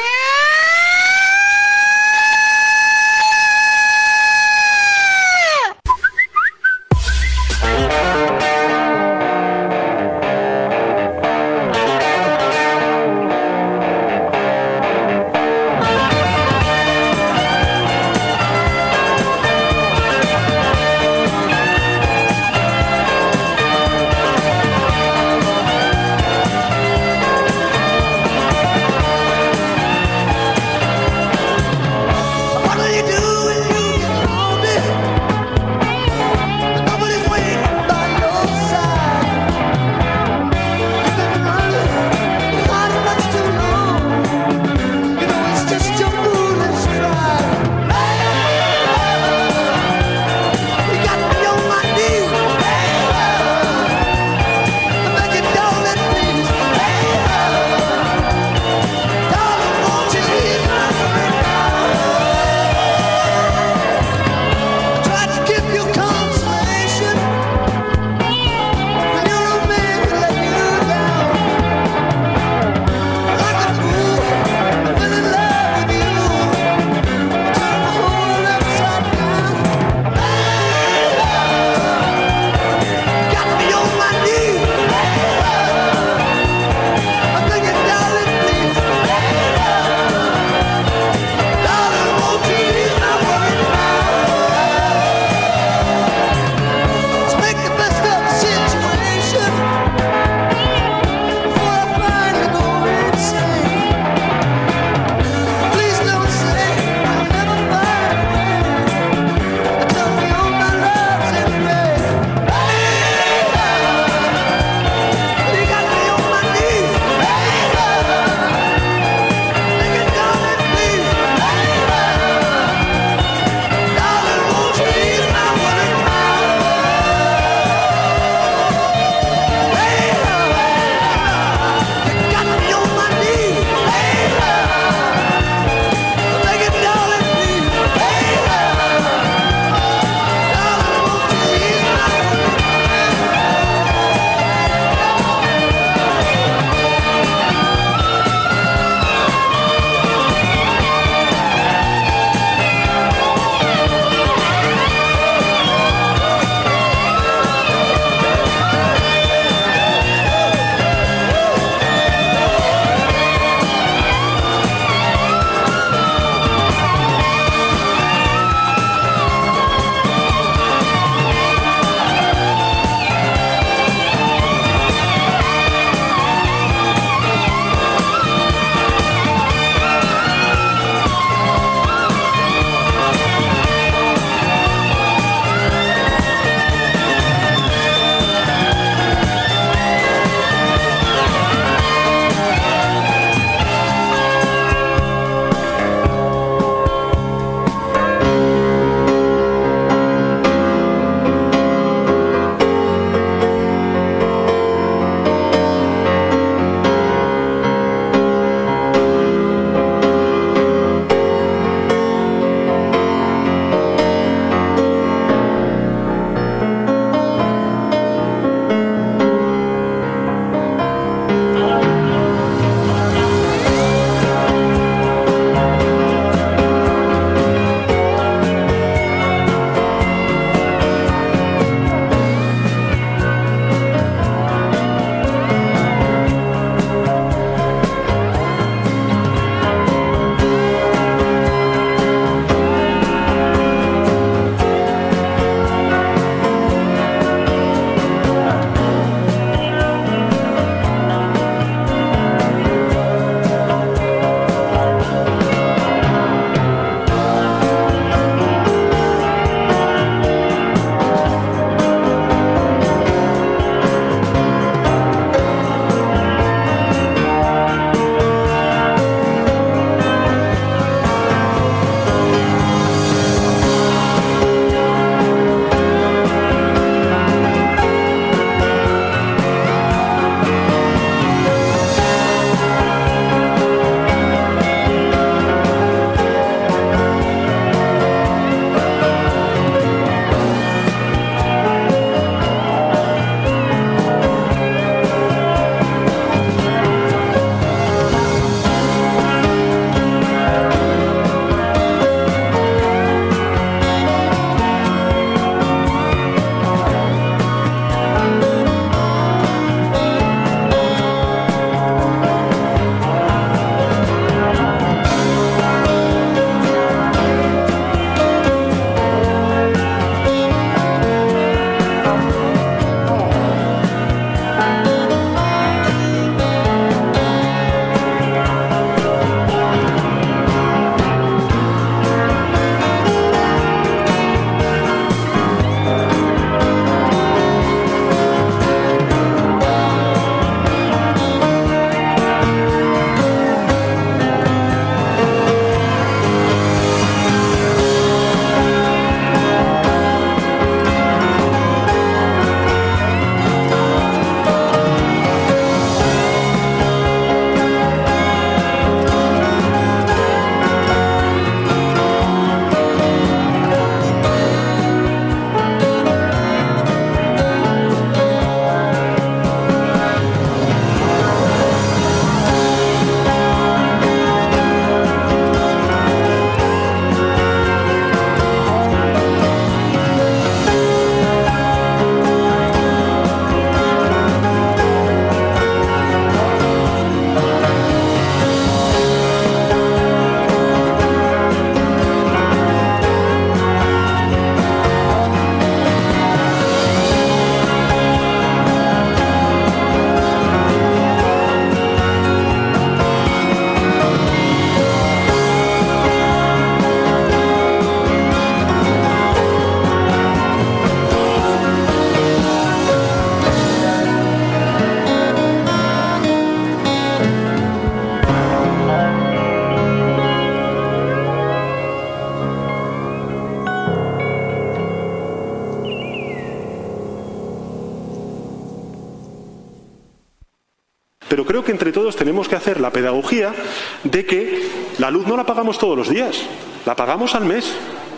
Pero creo que entre todos tenemos que hacer la pedagogía de que la luz no la pagamos todos los días, la pagamos al mes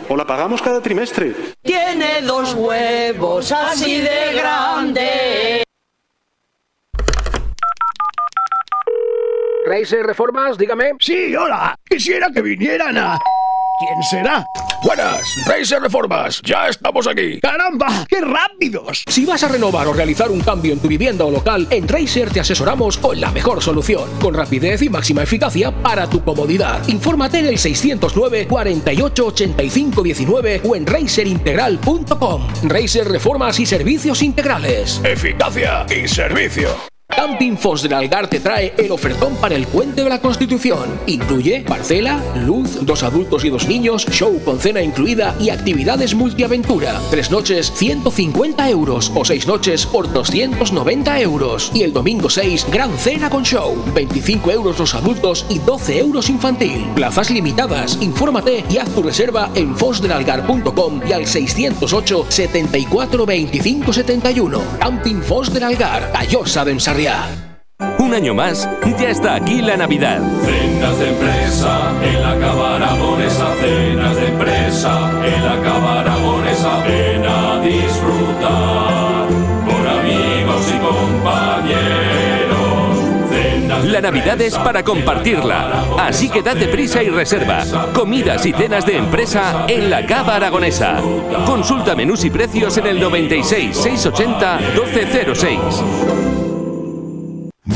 o la pagamos cada trimestre. Tiene dos huevos así de grande. Racer Reformas, dígame. Sí, hola. Quisiera que vinieran a... ¿Quién será? Buenas, Racer Reformas, ya estamos aquí. ¡Caramba! ¡Qué rápidos! Si vas a renovar o realizar un cambio en tu vivienda o local, en Racer te asesoramos con la mejor solución, con rapidez y máxima eficacia para tu comodidad. Infórmate en el 609 48 85 19 o en racerintegral.com. Racer Reformas y Servicios Integrales. Eficacia y servicio. Camping Fos del Algar te trae el ofertón para el Puente de la Constitución. Incluye parcela, luz, dos adultos y dos niños, show con cena incluida y actividades multiaventura. Tres noches, 150 euros o seis noches por 290 euros. Y el domingo 6, gran cena con show. 25 euros los adultos y 12 euros infantil. Plazas limitadas. Infórmate y haz tu reserva en fosdelalgar.com y al 608 74 25 71. Camping Fos del Algar, Callosa de Ensarriá. Un año más, ya está aquí la Navidad. Cenas de empresa en la Cava Aragonesa, cenas de empresa en la Cava Aragonesa, ven a disfrutar con amigos y compañeros. Cenas de La Navidad es para compartirla, así que date prisa y reserva. Comidas y cenas de empresa en la Cava Aragonesa. Consulta menús y precios en el 96 680 1206.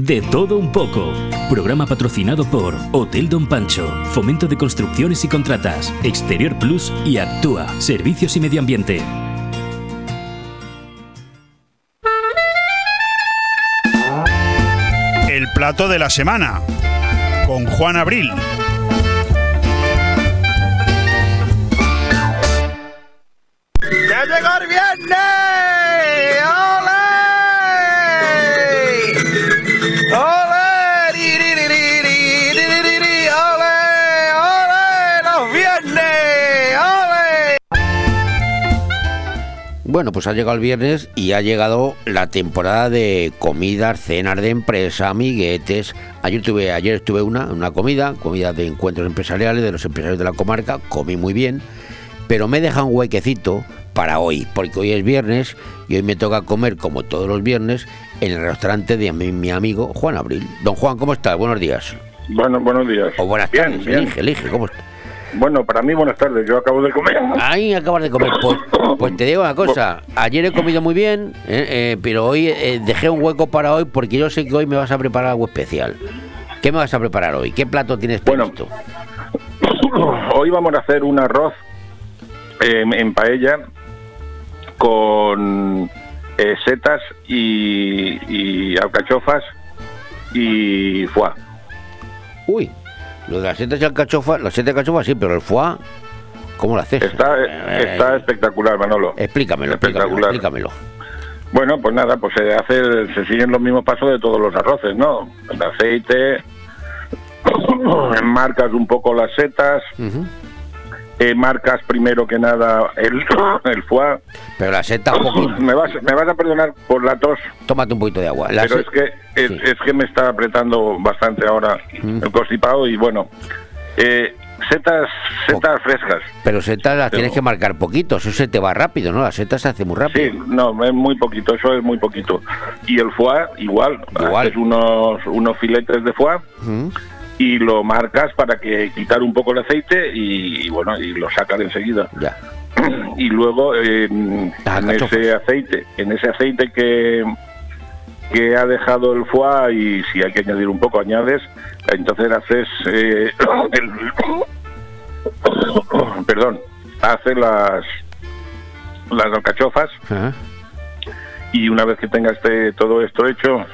De todo un poco. Programa patrocinado por Hotel Don Pancho, Fomento de Construcciones y Contratas, Exterior Plus y Actúa, Servicios y Medio Ambiente. El plato de la semana con Juan Abril. ¡Ya llegó el viernes! Bueno, pues ha llegado el viernes y ha llegado la temporada de comidas, cenas de empresa, amiguetes. Ayer tuve, ayer estuve una, una comida, comida de encuentros empresariales de los empresarios de la comarca, comí muy bien, pero me deja un huequecito para hoy, porque hoy es viernes y hoy me toca comer, como todos los viernes, en el restaurante de mi, mi amigo Juan Abril. Don Juan, ¿cómo estás? Buenos días. Bueno, buenos días. O buenas Bien, tardes, bien. elige, elige, ¿cómo estás? Bueno, para mí buenas tardes, yo acabo de comer. Ahí acabas de comer. Pues, pues te digo una cosa, ayer he comido muy bien, eh, eh, pero hoy eh, dejé un hueco para hoy porque yo sé que hoy me vas a preparar algo especial. ¿Qué me vas a preparar hoy? ¿Qué plato tienes previsto? Hoy vamos a hacer un arroz eh, en paella con eh, setas y, y alcachofas y foie. Uy, lo de las setas y alcachofas, las y alcachofas sí, pero el foie, ¿cómo lo haces? Está, Eh, está espectacular, Manolo. Explícamelo, Espectacular. explícamelo. Bueno, pues nada, pues se hace, se siguen los mismos pasos de todos los arroces, ¿no? El aceite, marcas un poco las setas, eh, marcas primero que nada el, el foie. Pero la seta. Me vas, me vas a perdonar por la tos, Tómate un poquito de agua. La pero es que es, es que me está apretando bastante ahora el constipado y bueno, eh, setas, setas frescas. Pero setas las tienes que marcar poquito, eso se te va rápido, ¿no? La seta se hace muy rápido. Sí, no, es muy poquito, eso es muy poquito. Y el foie, igual, Igual. haces unos, unos filetes de foie. Y lo marcas para que quitar un poco el aceite y, y bueno, y lo sacas enseguida. Ya. Y luego eh, en ese aceite, en ese aceite que que ha dejado el foie y si hay que añadir un poco añades, entonces haces eh, el, perdón, haces las las alcachofas y una vez que tenga este todo esto hecho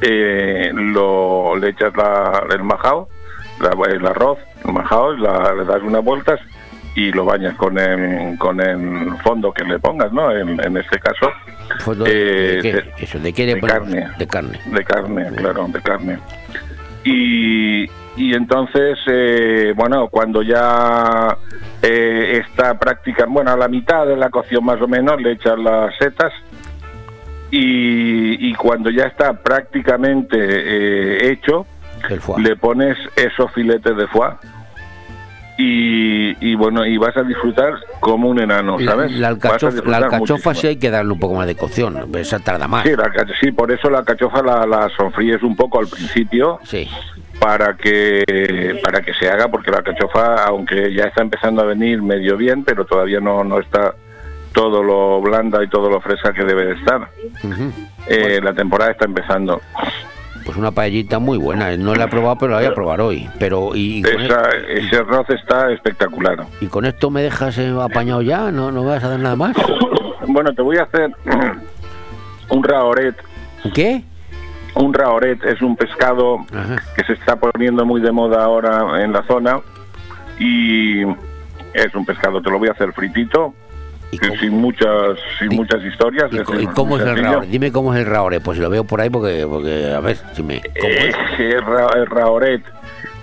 eh, lo, le echas la- el majao, la- el arroz, el majao, la- le das unas vueltas y lo bañas con el, con el fondo que le pongas, ¿no? En, en este caso, eh, ¿de qué? Eso, ¿de qué le de carne. De carne. de carne, claro, de carne. Y, y entonces, eh, bueno, cuando ya eh, está práctica, bueno, a la mitad de la cocción más o menos, le echas las setas y, y cuando ya está prácticamente eh, hecho, le pones esos filetes de foie. Y, y bueno, y vas a disfrutar como un enano, ¿sabes? la alcachofa, la alcachofa sí hay que darle un poco más de cocción, esa tarda más. Sí, la sí, por eso la alcachofa la, la sofríes un poco al principio. Para que para que se haga, porque la alcachofa, aunque ya está empezando a venir medio bien, pero todavía no, no está todo lo blanda y todo lo fresca que debe de estar. Eh, la temporada está empezando. Pues una paellita muy buena, no la he probado, pero la voy a probar hoy. Pero y, Esa- ese arroz está espectacular. y con esto me dejas eh, apañado ya, no no me vas a dar nada más. Bueno, te voy a hacer un raoret. ¿Qué? Un raoret es un pescado que se está poniendo muy de moda ahora en la zona y es un pescado, te lo voy a hacer fritito, sin muchas sin muchas historias. ¿Y, y cómo es el raore? Dime cómo es el raore, pues si lo veo por ahí porque porque a ver si me ¿cómo Eh, es? el, ra- el raoret.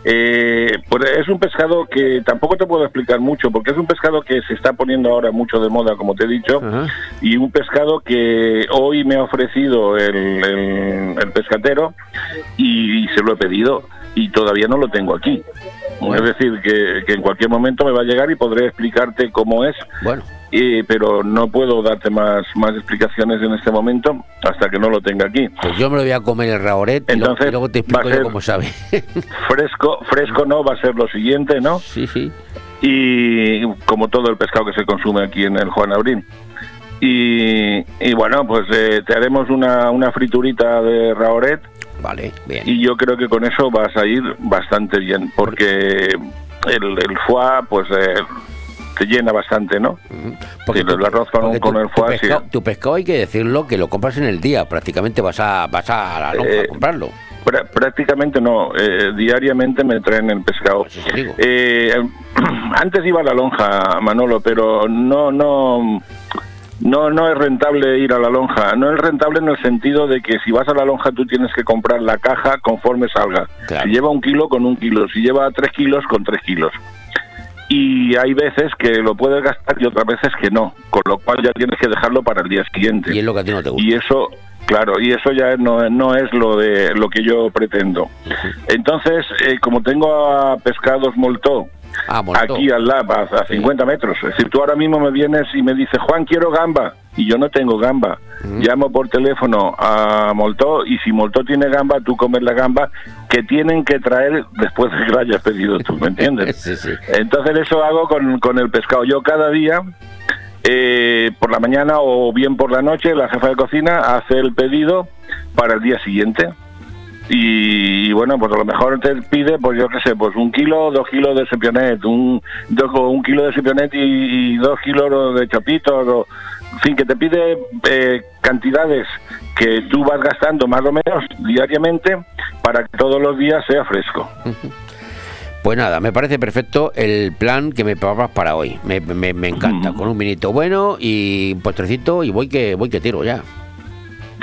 Eh, pues es un pescado que tampoco te puedo explicar mucho, porque es un pescado que se está poniendo ahora mucho de moda, como te he dicho, y un pescado que hoy me ha ofrecido el, el- el pescatero y, se lo he pedido y todavía no lo tengo aquí. Es decir, que, que en cualquier momento me va a llegar y podré explicarte cómo es. Bueno. Eh, pero no puedo darte más, más explicaciones en este momento hasta que no lo tenga aquí. Pues yo me lo voy a comer el raoret y, Entonces, y luego te explico yo cómo sabe. Fresco, fresco no, va a ser lo siguiente, ¿no? Sí, sí. Y como todo el pescado que se consume aquí en el Juan Abril. Y, y bueno, pues eh, te haremos una, una friturita de raoret. Vale, bien. Y yo creo que con eso vas a ir bastante bien, porque el, el foie, pues eh, te llena bastante, ¿no? Porque Sí, el arroz con, Porque con tu, el tu foie, sí. pescado, tu pescado hay que decirlo que lo compras en el día, prácticamente vas a vas a la lonja a Eh, comprarlo. Prá- prácticamente no, eh, diariamente me traen el pescado. Eh, antes iba a la lonja, Manolo, pero no, no, no, no es rentable ir a la lonja. No es rentable en el sentido de que si vas a la lonja tú tienes que comprar la caja conforme salga. Si lleva un kilo, con un kilo. Si lleva tres kilos, con tres kilos. Y hay veces que lo puedes gastar y otras veces que no, con lo cual ya tienes que dejarlo para el día siguiente. Y es lo que a ti no te gusta. Y eso, claro, y eso ya no, no es lo de lo que yo pretendo. Entonces, eh, como tengo a pescados moltó Moltó. aquí al lado, a, a 50 metros, es decir, tú ahora mismo me vienes y me dices, Juan, quiero gamba, y yo no tengo gamba. Llamo por teléfono a Moltó y si Moltó tiene gamba, tú comes la gamba que tienen que traer después de que la hayas pedido tú, ¿me entiendes? Sí, sí. Entonces eso hago con, con el pescado. Yo cada día, eh, por la mañana o bien por la noche, la jefa de cocina hace el pedido para el día siguiente. Y, bueno, pues a lo mejor te pide, pues yo qué sé, pues un kilo, dos kilos de sepionet, un, dos, un kilo de sepionet y, y dos kilos de chopitos, o, en fin, que te pide eh, cantidades que tú vas gastando más o menos diariamente para que todos los días sea fresco. Pues nada, me parece perfecto el plan que me preparas para hoy. Me, me- me encanta, con un vinito bueno y un postrecito y voy que voy que tiro ya.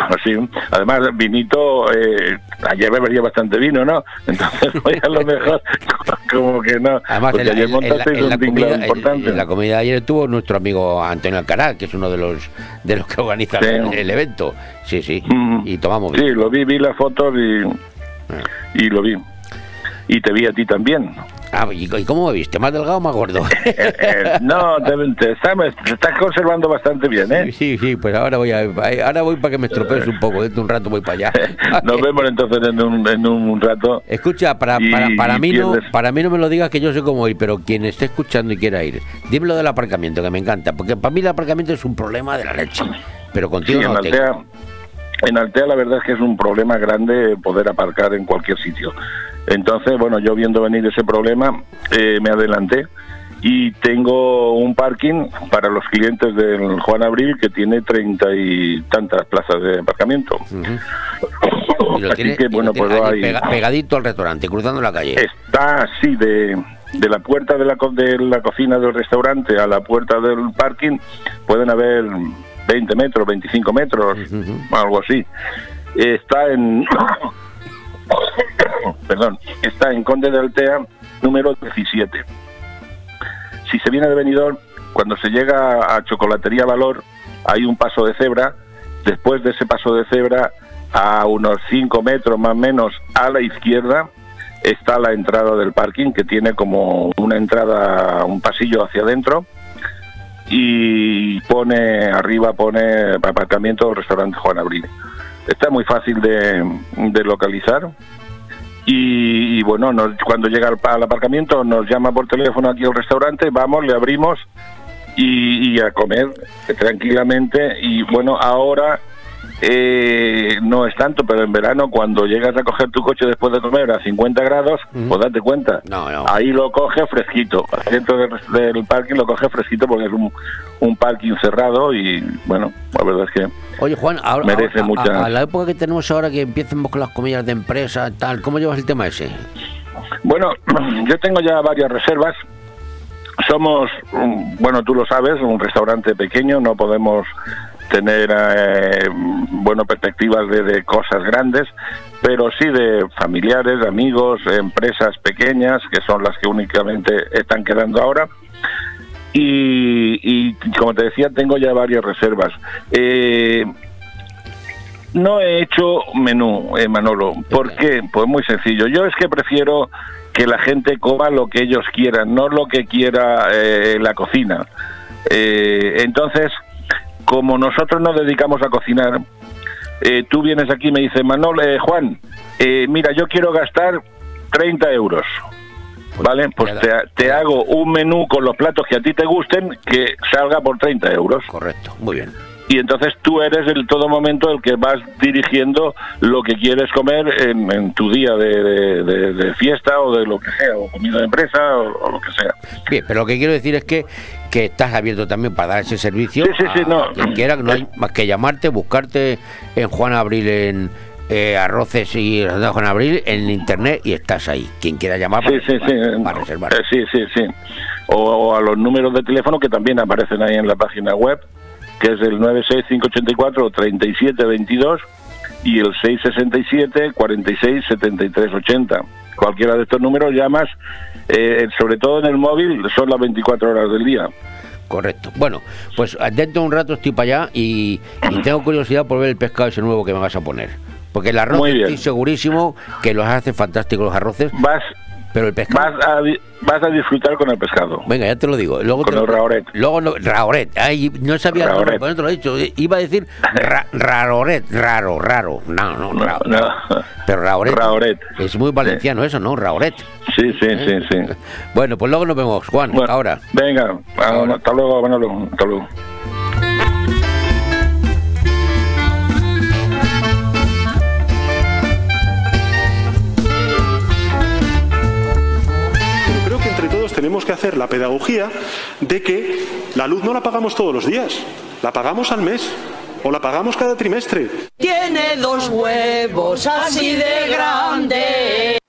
Así, además, vinito, eh, ayer bebería bastante vino, ¿no? Entonces, hoy a lo mejor, como que no. Además, en la, ayer en la- montasteis en la un tinglado comida, en- la comida ayer estuvo nuestro amigo Antonio Alcaraz, que es uno de los de los que organizan Sí. el, el evento. Sí, sí. Y tomamos Sí, vino. lo vi, vi las fotos y, y lo vi. Y te vi a ti también. Ah, ¿y, cómo me viste? ¿Más delgado o más gordo? Eh, eh, no, te, te está- te estás conservando bastante bien, ¿eh? Sí, sí, pues ahora voy a, ahora voy para que me estropees un poco. Dentro de un rato voy para allá. Nos vemos entonces en un, en un rato. Escucha, para, para, para mí no, para mí no me lo digas que yo sé cómo ir, pero quien esté escuchando y quiera ir, dime lo del aparcamiento, que me encanta, porque para mí el aparcamiento es un problema de la leche, pero Sí, contigo en no lo tengo. Altea, en Altea la verdad es que es un problema grande poder aparcar en cualquier sitio. Entonces, bueno, yo viendo venir ese problema, eh, me adelanté y tengo un parking para los clientes del Juan Abril que tiene treinta y tantas plazas de aparcamiento. Y lo así tiene, que bueno, pues pega- pegadito al restaurante, cruzando la calle. está así de, de la puerta de la, co- de la cocina del restaurante a la puerta del parking, pueden haber 20 metros, 25 metros, algo así. Está en... Perdón, está en Conde de Altea, número 17. Si se viene de Benidorm, cuando se llega a Chocolatería Valor, hay un paso de cebra. Después de ese paso de cebra, a unos 5 metros más o menos a la izquierda, está la entrada del parking, que tiene como una entrada, un pasillo hacia adentro. Y pone, arriba pone aparcamiento del restaurante Juan Abril. Está muy fácil de, de localizar. Y, bueno, cuando llega al, al aparcamiento nos llama por teléfono aquí al restaurante, vamos, le abrimos y, y a comer tranquilamente. Y bueno, ahora eh, no es tanto, pero en verano cuando llegas a coger tu coche después de comer a 50 grados, pues date cuenta. Ahí lo coge fresquito. Dentro del, del parking lo coge fresquito porque es un, un parking cerrado y bueno, la verdad es que Oye, Juan, ahora, merece a- mucha... a, la época que tenemos ahora que empiecen con las comidas de empresa, tal, ¿cómo llevas el tema ese? Bueno, yo tengo ya varias reservas. Somos, mm, bueno, tú lo sabes, un restaurante pequeño, no podemos tener, eh, bueno, perspectivas de, de cosas grandes, pero sí de familiares, amigos, empresas pequeñas, que son las que únicamente están quedando ahora. Y, y como te decía, tengo ya varias reservas. Eh, no he hecho menú, eh, Manolo. ¿Por qué? Pues muy sencillo. Yo es que prefiero que la gente coma lo que ellos quieran, no lo que quiera eh, la cocina. Eh, entonces, como nosotros nos dedicamos a cocinar, eh, tú vienes aquí y me dices, Manolo, eh, Juan, eh, mira, yo quiero gastar 30 euros. ¿Vale? Pues te, te hago un menú con los platos que a ti te gusten que salga por 30 euros. Correcto, muy bien. Y entonces tú eres el todo momento el que vas dirigiendo lo que quieres comer en, en tu día de, de- de- de fiesta o de lo que sea, o comida de empresa o, o lo que sea. Bien, pero lo que quiero decir es que, que estás abierto también para dar ese servicio Sí, sí, sí, a, no. a quien quiera, no hay más que llamarte, buscarte en Juan Abril en eh, Arroces y Juan Abril en internet y estás ahí. Quien quiera llamar para, Sí, sí, sí. para reservar. Eh, sí, sí, sí. O, o a los números de teléfono que también aparecen ahí en la página web, que es el 96584-3722 y el 667-467380. Cualquiera de estos números llamas, eh, sobre todo en el móvil, son las 24 horas del día. Correcto. Bueno, pues dentro de un rato estoy para allá y, y tengo curiosidad por ver el pescado ese nuevo que me vas a poner. Porque el arroz estoy segurísimo que los hace fantásticos los arroces. Vas, pero el pescado. Vas a, di- vas a disfrutar con el pescado. Venga, ya te lo digo. Luego Con te- el raoret. Luego no, raoret. Ay, no sabía Raoret. por eso te lo he dicho. Iba a decir ra- raroret, raro, raro. No, no, ra- Pero raoret. Raoret. Es muy valenciano eso, ¿no? Raoret. Sí, sí, sí, sí. Bueno, pues luego nos vemos, Juan. ahora. Venga, hasta luego. Hasta luego. Tenemos que hacer la pedagogía de que la luz no la pagamos todos los días, la pagamos al mes o la pagamos cada trimestre. Tiene dos huevos así de grandes.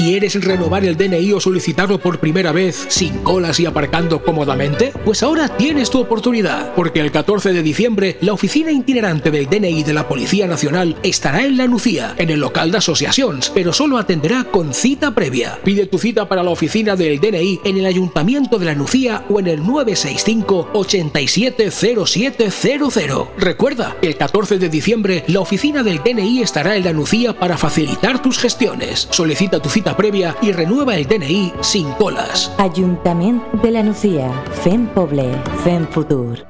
¿Quieres renovar el DNI o solicitarlo por primera vez sin colas y aparcando cómodamente? Pues ahora tienes tu oportunidad, porque el 14 de diciembre la oficina itinerante del DNI de la Policía Nacional estará en La Nucía, en el local de asociaciones, pero solo atenderá con cita previa. Pide tu cita para la oficina del DNI en el Ayuntamiento de La Nucía o en el 965 870700. Recuerda, el 14 de diciembre la oficina del DNI estará en La Nucía para facilitar tus gestiones. Solicita tu cita previa y renueva el DNI sin colas. Ajuntament de la Nucía. Fem poble, fem futur.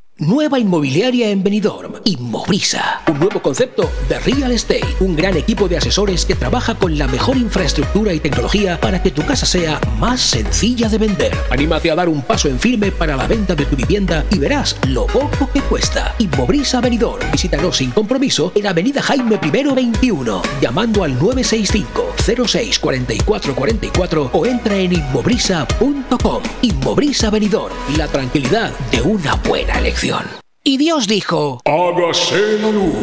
Nueva inmobiliaria en Benidorm, Inmobrisa. Un nuevo concepto de real estate. Un gran equipo de asesores que trabaja con la mejor infraestructura y tecnología para que tu casa sea más sencilla de vender. Anímate a dar un paso en firme para la venta de tu vivienda y verás lo poco que cuesta. Inmobrisa Benidorm. Visítanos sin compromiso en Avenida Jaime I 21, llamando al 965 06 44 44 o entra en inmobrisa.com. Inmobrisa Benidorm. La tranquilidad de una buena elección. Y Dios dijo, Hágase la luz.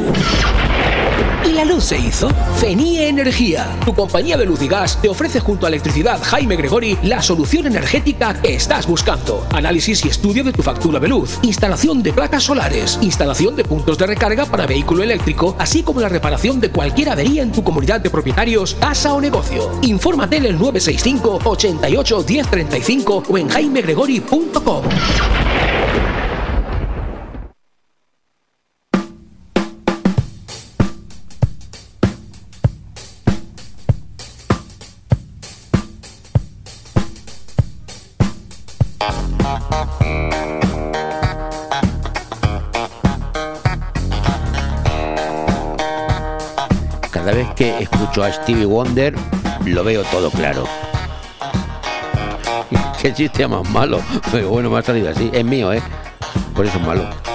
y la luz se hizo. Fenie Energía, tu compañía de luz y gas, te ofrece junto a Electricidad Jaime Gregori la solución energética que estás buscando. Análisis y estudio de tu factura de luz, instalación de placas solares, instalación de puntos de recarga para vehículo eléctrico, así como la reparación de cualquier avería en tu comunidad de propietarios, casa o negocio. Infórmate en el 965 88 1035 o en jaimegregori.com. que escucho a Stevie Wonder, lo veo todo claro. Qué chiste más malo. Pero bueno, me ha salido así. Es mío, ¿eh? Por eso es malo.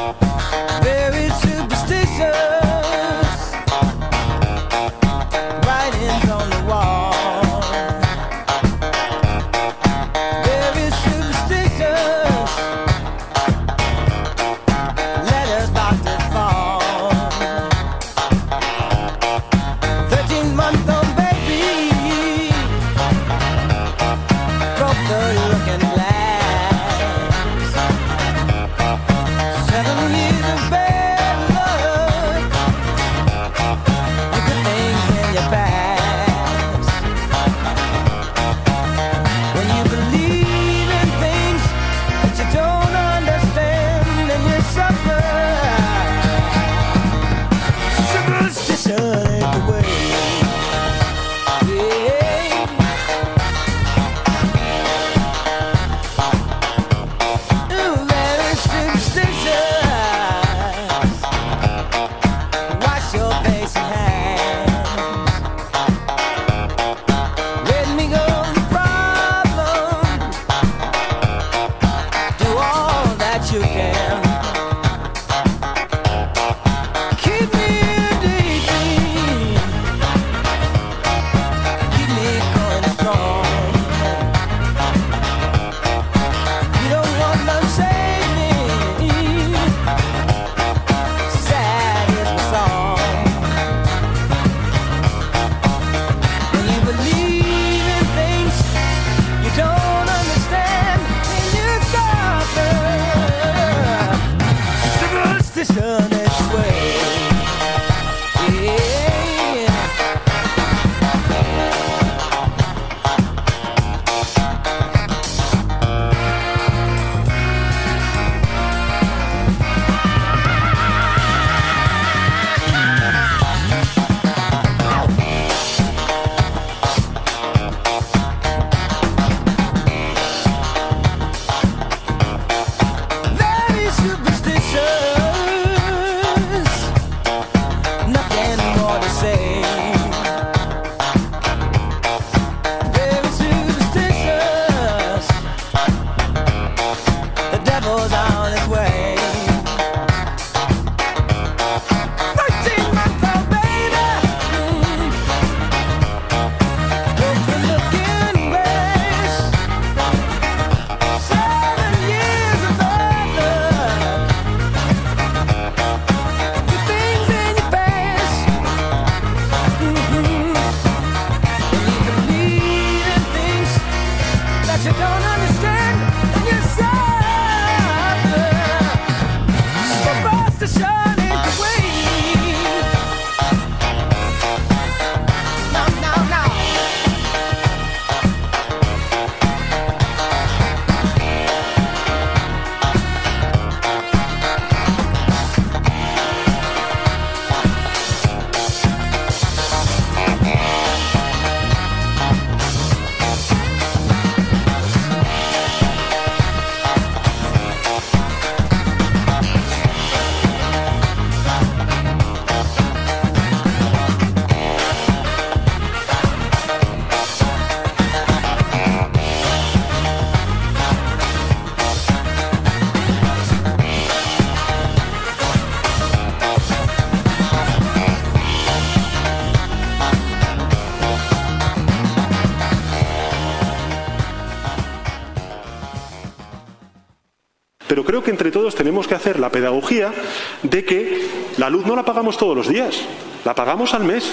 Creo que entre todos tenemos que hacer la pedagogía de que la luz no la pagamos todos los días, la pagamos al mes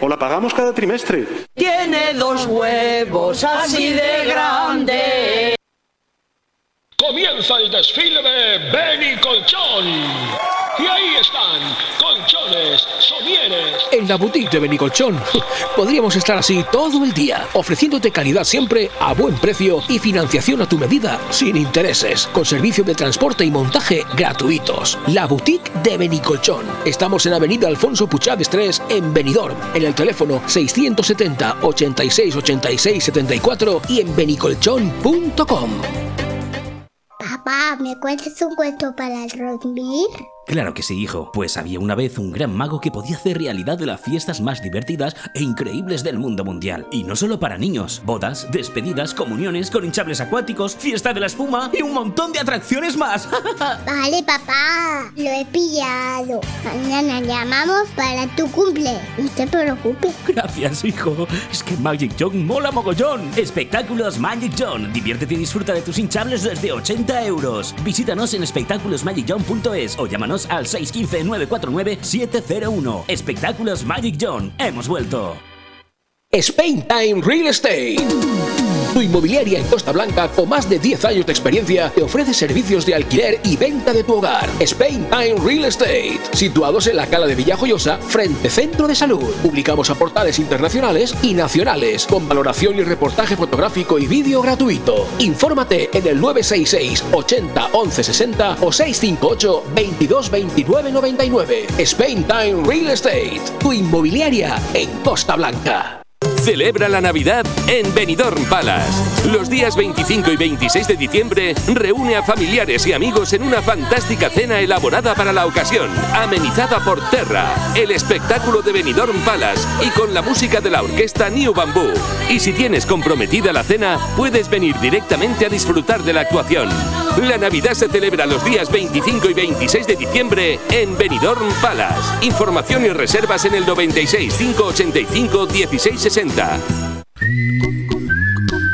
o la pagamos cada trimestre. Tiene dos huevos así de grandes. Comienza el desfile de Benny Colchón. Y ahí están, colchones, la boutique de Benicolchón podríamos estar así todo el día, ofreciéndote calidad siempre a buen precio y financiación a tu medida, sin intereses, con servicio de transporte y montaje gratuitos. La boutique de Benicolchón. Estamos en Avenida Alfonso Puchades 3 en Benidorm, en el teléfono 670 86 86 74 y en benicolchón.com. Papá, ¿me cuentas un cuento para dormir? Claro que sí, hijo, pues había una vez un gran mago que podía hacer realidad de las fiestas más divertidas e increíbles del mundo mundial. Y no solo para niños, bodas, despedidas, comuniones con hinchables acuáticos, fiesta de la espuma y un montón de atracciones más. Vale, papá, lo he pillado. Mañana llamamos para tu cumple. No te preocupes. Gracias, hijo. Es que Magic John mola mogollón. Espectáculos Magic John. Diviértete y disfruta de tus hinchables desde 80 euros. Visítanos en espectáculosmagicjohn.es o llámanos al 615-949-701. Espectáculos Magic John. Hemos vuelto. Spain Time Real Estate. Tu inmobiliaria en Costa Blanca con más de 10 años de experiencia te ofrece servicios de alquiler y venta de tu hogar. Spain Time Real Estate. Situados en la cala de Villajoyosa, frente Centro de Salud. Publicamos a portales internacionales y nacionales con valoración y reportaje fotográfico y vídeo gratuito. Infórmate en el 966 80 11 60 o 658 22 29 99. Spain Time Real Estate. Tu inmobiliaria en Costa Blanca. Celebra la Navidad en Benidorm Palace. Los días 25 y 26 de diciembre reúne a familiares y amigos en una fantástica cena elaborada para la ocasión, amenizada por Terra, el espectáculo de Benidorm Palace y con la música de la orquesta New Bamboo. Y si tienes comprometida la cena, puedes venir directamente a disfrutar de la actuación. La Navidad se celebra los días 25 y 26 de diciembre en Benidorm Palace. Información y reservas en el 96 585 1660.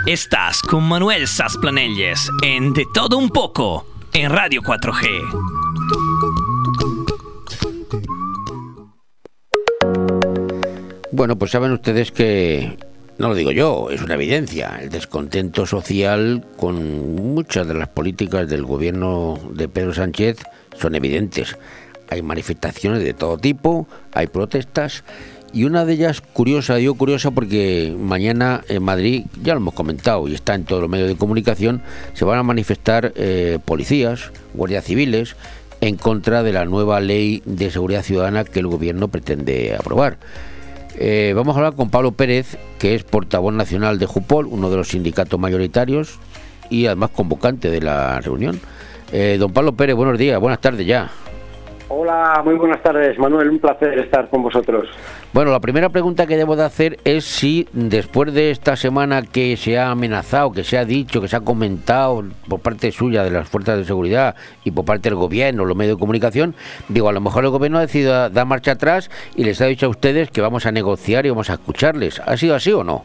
Estás con Manuel Sasplanelles en De Todo Un Poco en Radio 4G. Bueno, pues saben ustedes que, no lo digo yo, es una evidencia, el descontento social con muchas de las políticas del gobierno de Pedro Sánchez son evidentes. Hay manifestaciones de todo tipo, hay protestas y una de ellas curiosa, digo curiosa porque mañana en Madrid, ya lo hemos comentado y está en todos los medios de comunicación, se van a manifestar eh, policías, guardias civiles, en contra de la nueva ley de seguridad ciudadana que el gobierno pretende aprobar. Eh, vamos a hablar con Pablo Pérez, que es portavoz nacional de Jupol, uno de los sindicatos mayoritarios y además convocante de la reunión. Eh, don Pablo Pérez, buenos días, buenas tardes ya. Hola, muy buenas tardes, Manuel. Un placer estar con vosotros. Bueno, la primera pregunta que debo de hacer es si después de esta semana que se ha amenazado, que se ha dicho, que se ha comentado por parte suya de las fuerzas de seguridad y por parte del gobierno, los medios de comunicación, digo, a lo mejor el gobierno ha decidido dar marcha atrás y les ha dicho a ustedes que vamos a negociar y vamos a escucharles. ¿Ha sido así o no?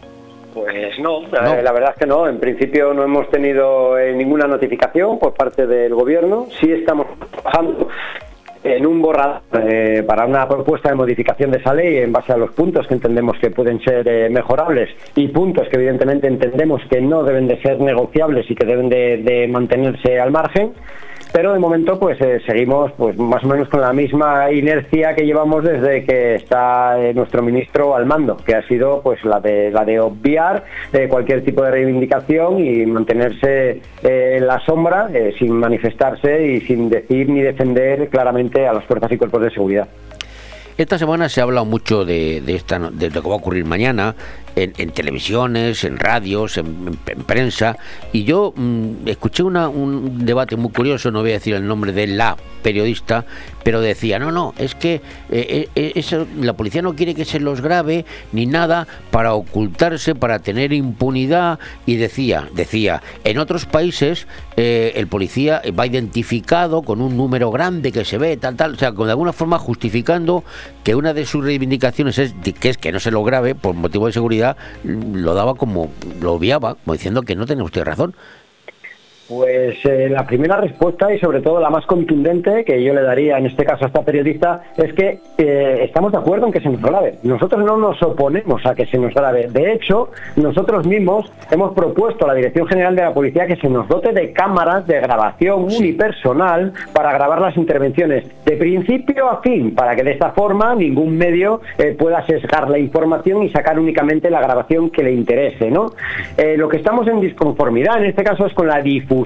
Pues no, eh, la verdad es que no. En principio no hemos tenido eh, ninguna notificación por parte del gobierno. Sí estamos trabajando en un borrador eh, para una propuesta de modificación de esa ley en base a los puntos que entendemos que pueden ser eh, mejorables y puntos que evidentemente entendemos que no deben de ser negociables y que deben de, de mantenerse al margen pero de momento pues eh, seguimos pues más o menos con la misma inercia que llevamos desde que está eh, nuestro ministro al mando que ha sido pues la de la de obviar eh, cualquier tipo de reivindicación y mantenerse en la sombra sin manifestarse y sin decir ni defender claramente a las fuerzas y cuerpos de seguridad. Esta semana se ha hablado mucho de, de esta, de lo que va a ocurrir mañana en, en televisiones, en radios, en, en- en prensa. Y yo mm, escuché una- un debate muy curioso, no voy a decir el nombre de la periodista, pero decía, no, no, es que eh, eh, eso, la policía no quiere que se los grabe ni nada para ocultarse, para tener impunidad. Y decía, decía, en otros países eh, el policía va identificado con un número grande que se ve, tal, tal, o sea, de alguna forma justificando que una de sus reivindicaciones es que es que no se lo grabe por motivo de seguridad, lo daba como, lo obviaba, como diciendo que no tiene usted razón. Pues eh, la primera respuesta y sobre todo la más contundente que yo le daría en este caso a esta periodista es que eh, estamos de acuerdo en que se nos grabe. Nosotros no nos oponemos a que se nos grabe. De hecho, nosotros mismos hemos propuesto a la Dirección General de la Policía que se nos dote de cámaras de grabación unipersonal para grabar las intervenciones de principio a fin, para que de esta forma ningún medio eh, pueda sesgar la información y sacar únicamente la grabación que le interese. ¿no? Lo que estamos en disconformidad en este caso es con la difusión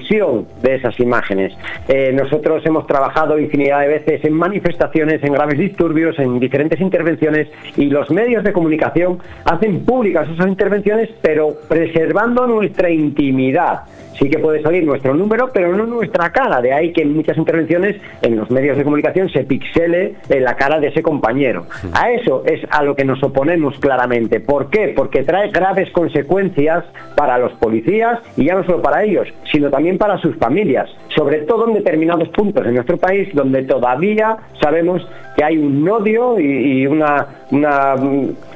de esas imágenes. Eh, nosotros hemos trabajado infinidad de veces en manifestaciones, en graves disturbios, en diferentes intervenciones y los medios de comunicación hacen públicas esas intervenciones, pero preservando nuestra intimidad. Sí que puede salir nuestro número, pero no nuestra cara. De ahí que en muchas intervenciones en los medios de comunicación se pixele en la cara de ese compañero. A eso es a lo que nos oponemos claramente. ¿Por qué? Porque trae graves consecuencias para los policías y ya no solo para ellos, sino también para sus familias. Sobre todo en determinados puntos en nuestro país donde todavía sabemos que hay un odio y, y una, una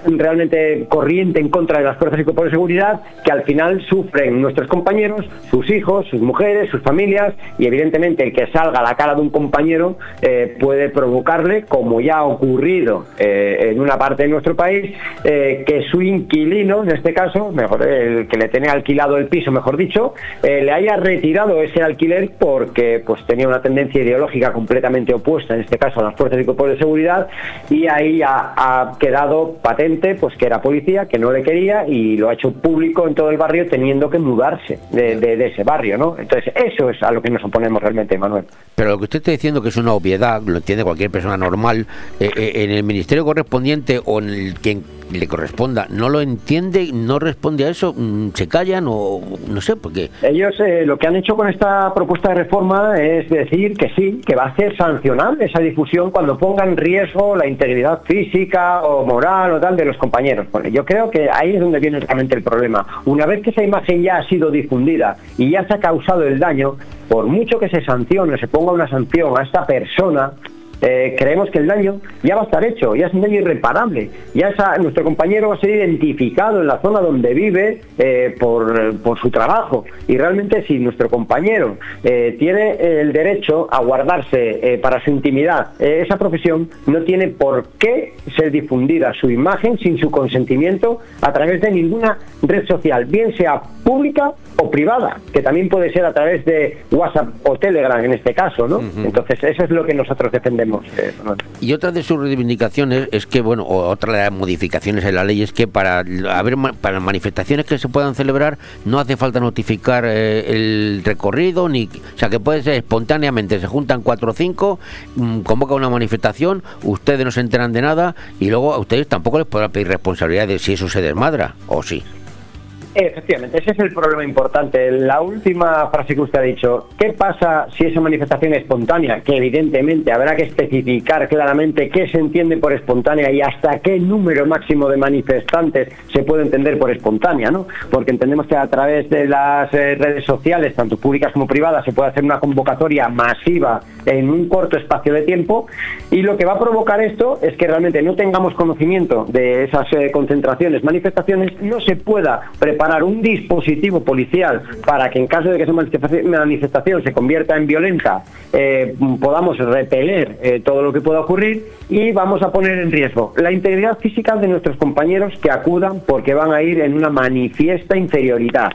realmente corriente en contra de las fuerzas y cuerpos de seguridad que al final sufren nuestros compañeros, sus hijos, sus mujeres, sus familias y evidentemente el que salga a la cara de un compañero eh, puede provocarle, como ya ha ocurrido eh, en una parte de nuestro país, eh, que su inquilino, en este caso, mejor el que le tenía alquilado el piso, mejor dicho, le haya retirado ese alquiler porque pues tenía una tendencia ideológica completamente opuesta, en este caso a las fuerzas y cuerpos de seguridad, y ahí ha quedado patente pues que era policía, que no le quería y lo ha hecho público en todo el barrio teniendo que mudarse de, de- de ese barrio, ¿no? Entonces eso es a lo que nos oponemos realmente, Manuel. Pero lo que usted está diciendo que es una obviedad, lo entiende cualquier persona normal, eh, eh, en el ministerio correspondiente o en el quien le corresponda, no lo entiende, no responde a eso, mm, se callan o no sé, porque Ellos eh, lo que han hecho con esta propuesta de reforma es decir que sí, que va a ser sancionable esa difusión cuando ponga en riesgo la integridad física o moral o tal de los compañeros. Bueno, yo creo que ahí es donde viene realmente el problema. Una vez que esa imagen ya ha sido difundida y ya se ha causado el daño, por mucho que se sancione, se ponga una sanción a esta persona, eh, creemos que el daño ya va a estar hecho, ya es un daño irreparable. Ya esa- nuestro compañero va a ser identificado en la zona donde vive eh, por, por su trabajo. Y realmente si nuestro compañero eh, tiene el derecho a guardarse para su intimidad esa profesión, no tiene por qué ser difundida su imagen sin su consentimiento a través de ninguna red social, bien sea pública o privada, que también puede ser a través de WhatsApp o Telegram en este caso, ¿no? Entonces eso es lo que nosotros defendemos. Y otra de sus reivindicaciones es que, bueno, otra de las modificaciones en la ley es que para haber para manifestaciones que se puedan celebrar no hace falta notificar eh, el recorrido, ni, o sea, que puede ser espontáneamente, se juntan cuatro o cinco, mm, convoca una manifestación, ustedes no se enteran de nada y luego a ustedes tampoco les podrán pedir responsabilidad de si eso se desmadra, o sí. Efectivamente, ese es el problema importante. La última frase que usted ha dicho, ¿qué pasa si esa manifestación es espontánea? Que evidentemente habrá que especificar claramente qué se entiende por espontánea y hasta qué número máximo de manifestantes se puede entender por espontánea, ¿no? Porque entendemos que a través de las eh, redes sociales, tanto públicas como privadas, se puede hacer una convocatoria masiva en un corto espacio de tiempo y lo que va a provocar esto es que realmente no tengamos conocimiento de esas eh, concentraciones, manifestaciones, no se pueda preparar un dispositivo policial para que en caso de que esa manifestaci- manifestación se convierta en violenta eh, podamos repeler eh, todo lo que pueda ocurrir y vamos a poner en riesgo la integridad física de nuestros compañeros que acudan porque van a ir en una manifiesta inferioridad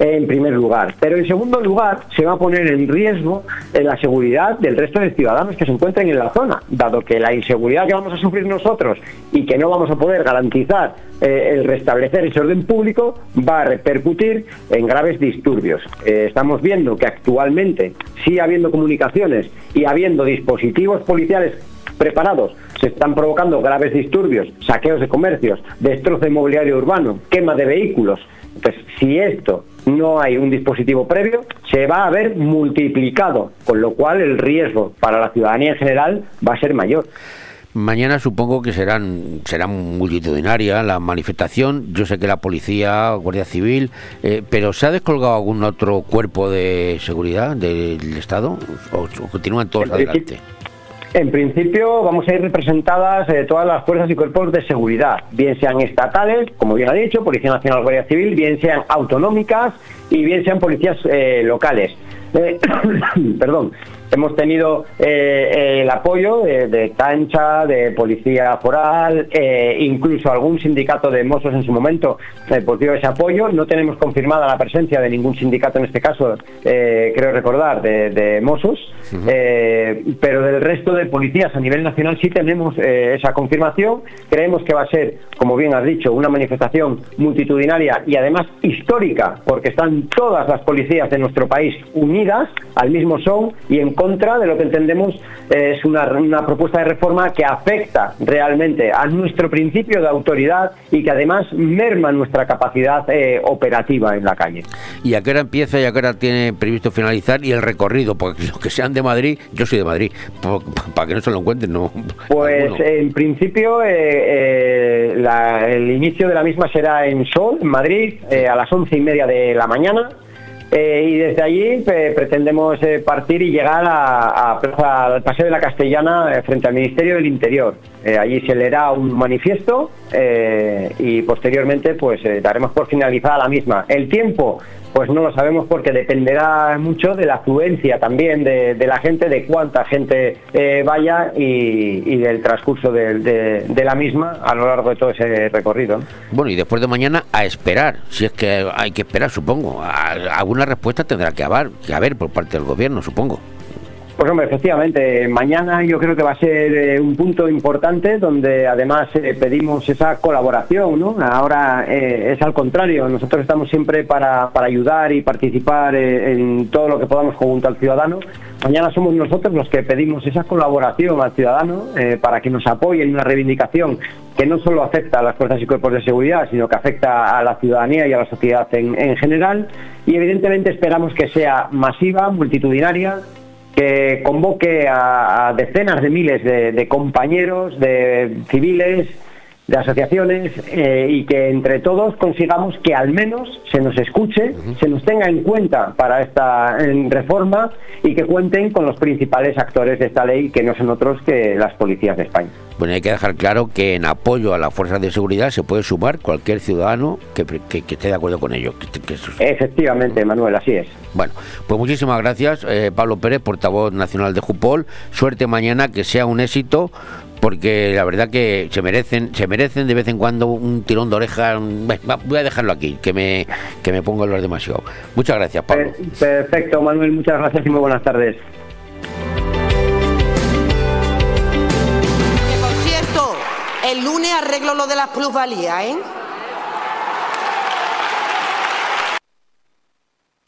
en primer lugar. Pero en segundo lugar, se va a poner en riesgo eh, la seguridad del resto de ciudadanos que se encuentren en la zona, dado que la inseguridad que vamos a sufrir nosotros y que no vamos a poder garantizar eh, el restablecer ese orden público va a repercutir en graves disturbios. Eh, estamos viendo que actualmente sigue habiendo comunicaciones y habiendo dispositivos policiales preparados. Se están provocando graves disturbios, saqueos de comercios, destrozo de mobiliario urbano, quema de vehículos. Entonces, si esto no hay un dispositivo previo, se va a ver multiplicado, con lo cual el riesgo para la ciudadanía en general va a ser mayor. Mañana supongo que serán será multitudinaria la manifestación. Yo sé que la policía, Guardia Civil, eh, pero ¿se ha descolgado algún otro cuerpo de seguridad del Estado? ¿O, continúan todos En adelante? En principio vamos a ir representadas eh, todas las fuerzas y cuerpos de seguridad, bien sean estatales, como bien ha dicho, Policía Nacional, Guardia Civil, bien sean autonómicas y bien sean policías eh, locales. Eh, perdón, hemos tenido eh, el apoyo de, de Cancha, de Policía Foral, eh, incluso algún sindicato de mozos en su momento eh, pues dio ese apoyo. No tenemos confirmada la presencia de ningún sindicato en este caso, eh, creo recordar, de, de mozos, eh, pero del resto de policías a nivel nacional sí tenemos eh, esa confirmación. Creemos que va a ser, como bien has dicho, una manifestación multitudinaria y además histórica, porque están todas las policías de nuestro país unidas al mismo son y en contra de lo que entendemos eh, es una, una propuesta de reforma que afecta realmente a nuestro principio de autoridad y que además merma nuestra capacidad eh, operativa en la calle. ¿Y a qué hora empieza y a qué hora tiene previsto finalizar? Y el recorrido, porque los que sean de Madrid, yo soy de Madrid, para que no se lo encuentren, no. Pues en principio eh, eh, la- el inicio de la misma será en Sol, en Madrid, a las once y media de la mañana. Eh, y desde allí pretendemos eh, partir y llegar a, a al Paseo de la Castellana eh, frente al Ministerio del Interior. Eh, allí se leerá un manifiesto eh, y posteriormente pues eh, daremos por finalizada la misma. El tiempo pues no lo sabemos porque dependerá mucho de la afluencia también de, la gente, de cuánta gente vaya y, del transcurso de, la misma a lo largo de todo ese recorrido. ¿no? Bueno, y después de mañana a esperar, si es que hay que esperar, supongo. Alguna respuesta tendrá que haber, que haber por parte del gobierno, supongo. Pues hombre, efectivamente, mañana yo creo que va a ser eh, un punto importante donde además eh, pedimos esa colaboración, ¿no? Ahora eh, es al contrario, nosotros estamos siempre para, para ayudar y participar en todo lo que podamos junto al ciudadano. Mañana somos nosotros los que pedimos esa colaboración al ciudadano para que nos apoye en una reivindicación que no solo afecta a las fuerzas y cuerpos de seguridad, sino que afecta a la ciudadanía y a la sociedad en, en general. Y evidentemente esperamos que sea masiva, multitudinaria, que convoque a, decenas de miles de compañeros, de civiles, de asociaciones eh, y que entre todos consigamos que al menos se nos escuche, se nos tenga en cuenta para esta reforma y que cuenten con los principales actores de esta ley que no son otros que las policías de España. Bueno, hay que dejar claro que en apoyo a las fuerzas de seguridad se puede sumar cualquier ciudadano que, que- que esté de acuerdo con ello. que- que eso- Efectivamente, Manuel, así es. Bueno, pues muchísimas gracias, eh, Pablo Pérez, portavoz nacional de Jupol. Suerte mañana, que sea un éxito, porque la verdad que se merecen, se merecen de vez en cuando un tirón de oreja. voy a dejarlo aquí, que me, que me pongo a hablar demasiado. Muchas gracias, Pablo. Per- Perfecto, Manuel, muchas gracias y muy buenas tardes. Que por cierto, el lunes arreglo lo de las plusvalías, ¿eh?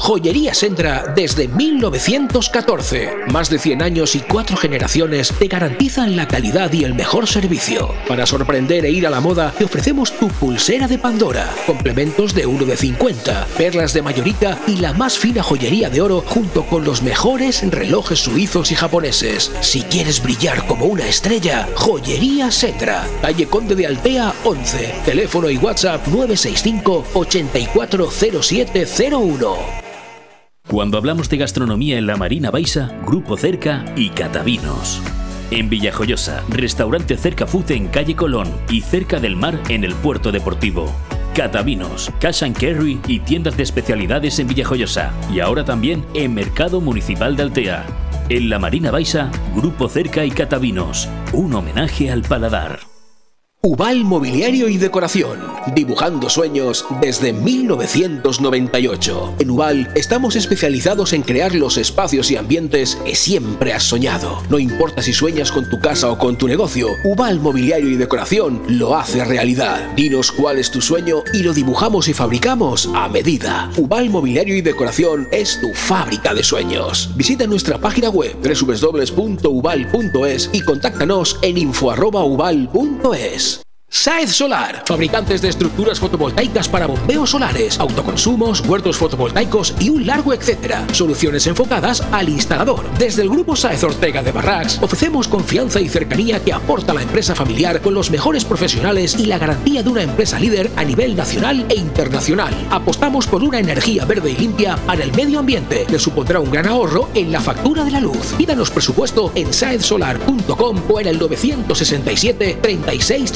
Joyería Sendra desde 1914. Más de 100 años y 4 generaciones te garantizan la calidad y el mejor servicio. Para sorprender e ir a la moda, te ofrecemos tu pulsera de Pandora, complementos de 1 de 50, perlas de Mallorca y la más fina joyería de oro junto con los mejores relojes suizos y japoneses. Si quieres brillar como una estrella, Joyería Sendra, calle Conde de Altea 11, teléfono y WhatsApp 965 840701. Cuando hablamos de gastronomía en la Marina Baixa, Grupo Cerca y Catavinos. En Villajoyosa, restaurante Cerca Food en calle Colón y cerca del mar en el puerto deportivo. Catavinos, Cash and Carry y tiendas de especialidades en Villajoyosa. Y ahora también en Mercado Municipal de Altea. En la Marina Baixa, Grupo Cerca y Catavinos. Un homenaje al paladar. Ubal Mobiliario y Decoración, dibujando sueños desde 1998. En Ubal estamos especializados en crear los espacios y ambientes que siempre has soñado. No importa si sueñas con tu casa o con tu negocio, Ubal Mobiliario y Decoración lo hace realidad. Dinos cuál es tu sueño y lo dibujamos y fabricamos a medida. Ubal Mobiliario y Decoración es tu fábrica de sueños. Visita nuestra página web www.ubal.es y contáctanos en info@ubal.es. Saez Solar, fabricantes de estructuras fotovoltaicas para bombeos solares, autoconsumos, huertos fotovoltaicos y un largo etcétera. Soluciones enfocadas al instalador. Desde el grupo Saez Ortega de Barracks ofrecemos confianza y cercanía que aporta la empresa familiar con los mejores profesionales y la garantía de una empresa líder a nivel nacional e internacional. Apostamos por una energía verde y limpia para el medio ambiente. Le supondrá un gran ahorro en la factura de la luz. Pídanos presupuesto en saezsolar.com o en el 967 36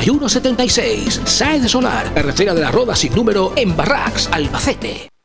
51 76. Saez Solar, carretera de la Roda sin número en Barracks, Albacete.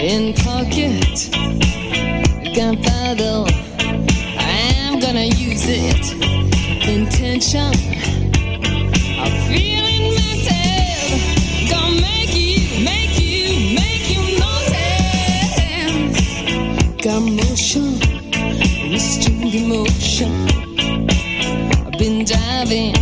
In pocket. Gunpowder, I'm gonna use it. Intention, I'm feeling. Gonna make you, make you, make you notice. Got motion, emotion. I've been diving,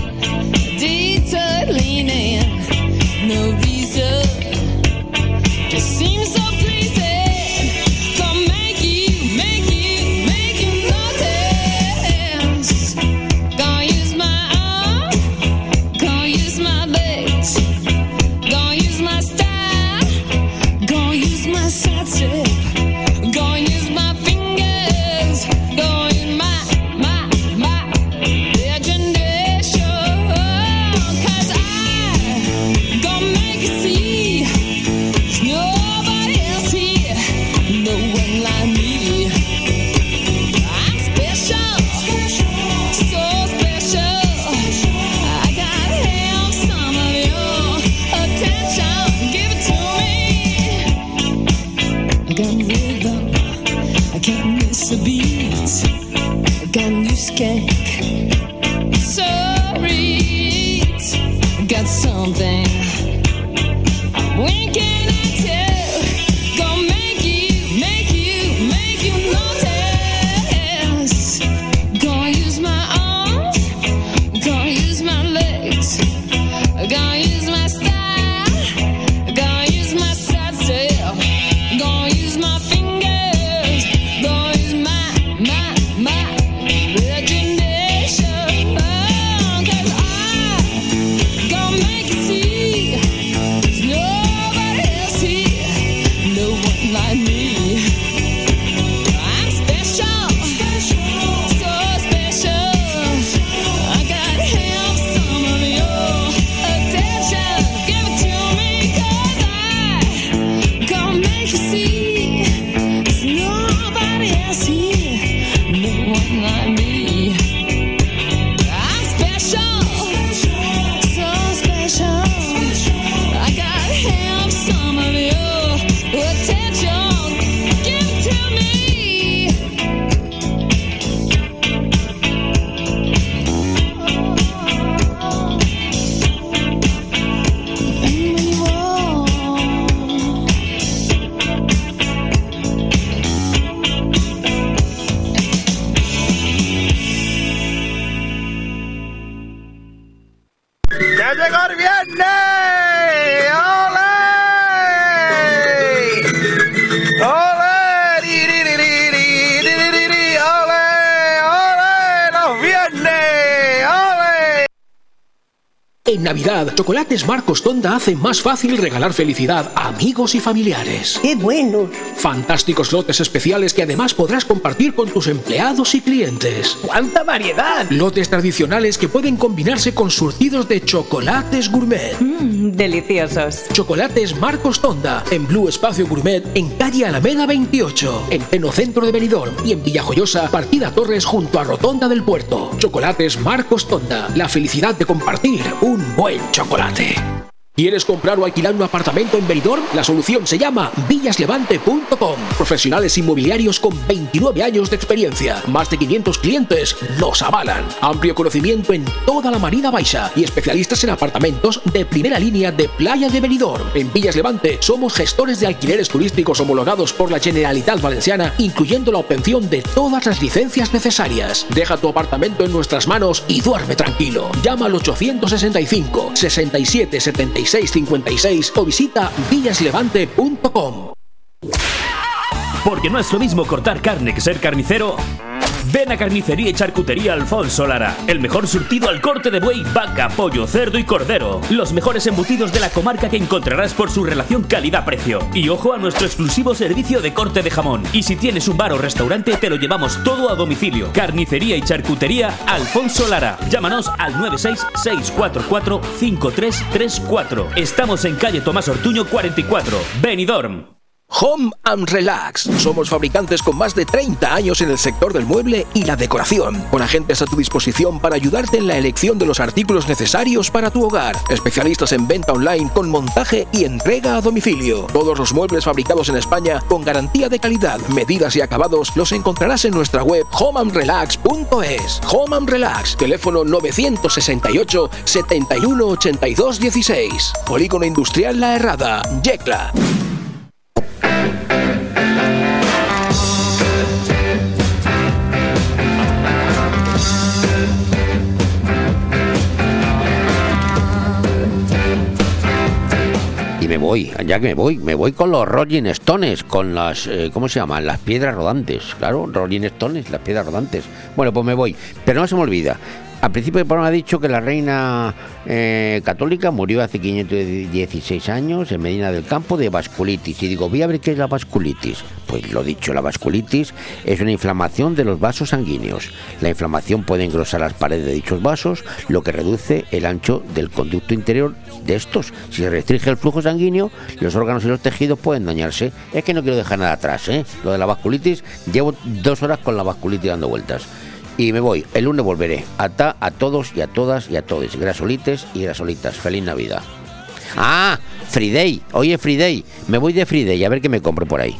Navidad, Chocolates Marcos Tonda hace más fácil regalar felicidad a amigos y familiares. ¡Qué bueno! Fantásticos lotes especiales que además podrás compartir con tus empleados y clientes. ¡Cuánta variedad! Lotes tradicionales que pueden combinarse con surtidos de chocolates gourmet. Mmm, deliciosos. Chocolates Marcos Tonda, en Blue Espacio Gourmet, en calle Alameda 28, en pleno centro de Benidorm y en Villajoyosa, partida Torres junto a Rotonda del Puerto. Chocolates Marcos Tonda, la felicidad de compartir un buen chocolate. ¿Quieres comprar o alquilar un apartamento en Benidorm? La solución se llama villaslevante.com. Profesionales inmobiliarios con 29 años de experiencia. Más de 500 clientes nos avalan. Amplio conocimiento en toda la Marina Baixa y especialistas en apartamentos de primera línea de Playa de Benidorm. En Villas Levante somos gestores de alquileres turísticos homologados por la Generalitat Valenciana, incluyendo la obtención de todas las licencias necesarias. Deja tu apartamento en nuestras manos y duerme tranquilo. Llama al 865 67 76 56 o visita villaslevante.com. Porque no es lo mismo cortar carne que ser carnicero. Ven a Carnicería y Charcutería Alfonso Lara. El mejor surtido al corte de buey, vaca, pollo, cerdo y cordero. Los mejores embutidos de la comarca que encontrarás por su relación calidad-precio. Y ojo a nuestro exclusivo servicio de corte de jamón. Y si tienes un bar o restaurante, te lo llevamos todo a domicilio. Carnicería y Charcutería Alfonso Lara. Llámanos al 966445334. Estamos en calle Tomás Ortuño 44, Benidorm. Home and Relax. Somos fabricantes con más de 30 años en el sector del mueble y la decoración, con agentes a tu disposición para ayudarte en la elección de los artículos necesarios para tu hogar. Especialistas en venta online con montaje y entrega a domicilio. Todos los muebles fabricados en España con garantía de calidad, medidas y acabados los encontrarás en nuestra web homeandrelax.es. Home and Relax, teléfono 968 71 82 16. Polígono Industrial La Herrada, Yecla. Y me voy, ya que me voy, me voy con los Rolling Stones, con las, eh, ¿cómo se llaman? Las piedras rodantes, claro, Rolling Stones, las piedras rodantes. Bueno, pues me voy, pero no se me olvida. Al principio del programa ha dicho que la reina eh, católica murió hace 516 años en Medina del Campo de vasculitis. Y digo, voy a ver qué es la vasculitis. Pues lo dicho, la vasculitis es una inflamación de los vasos sanguíneos. La inflamación puede engrosar las paredes de dichos vasos, lo que reduce el ancho del conducto interior de estos. Si se restringe el flujo sanguíneo, los órganos y los tejidos pueden dañarse. Es que no quiero dejar nada atrás, ¿eh? Lo de la vasculitis, llevo dos horas con la vasculitis dando vueltas. Y me voy. El lunes volveré. Ata a todos y a todas y a todos. Grasolites y grasolitas. Feliz Navidad. Ah, Friday. Hoy es Friday. Me voy de Friday a ver qué me compro por ahí.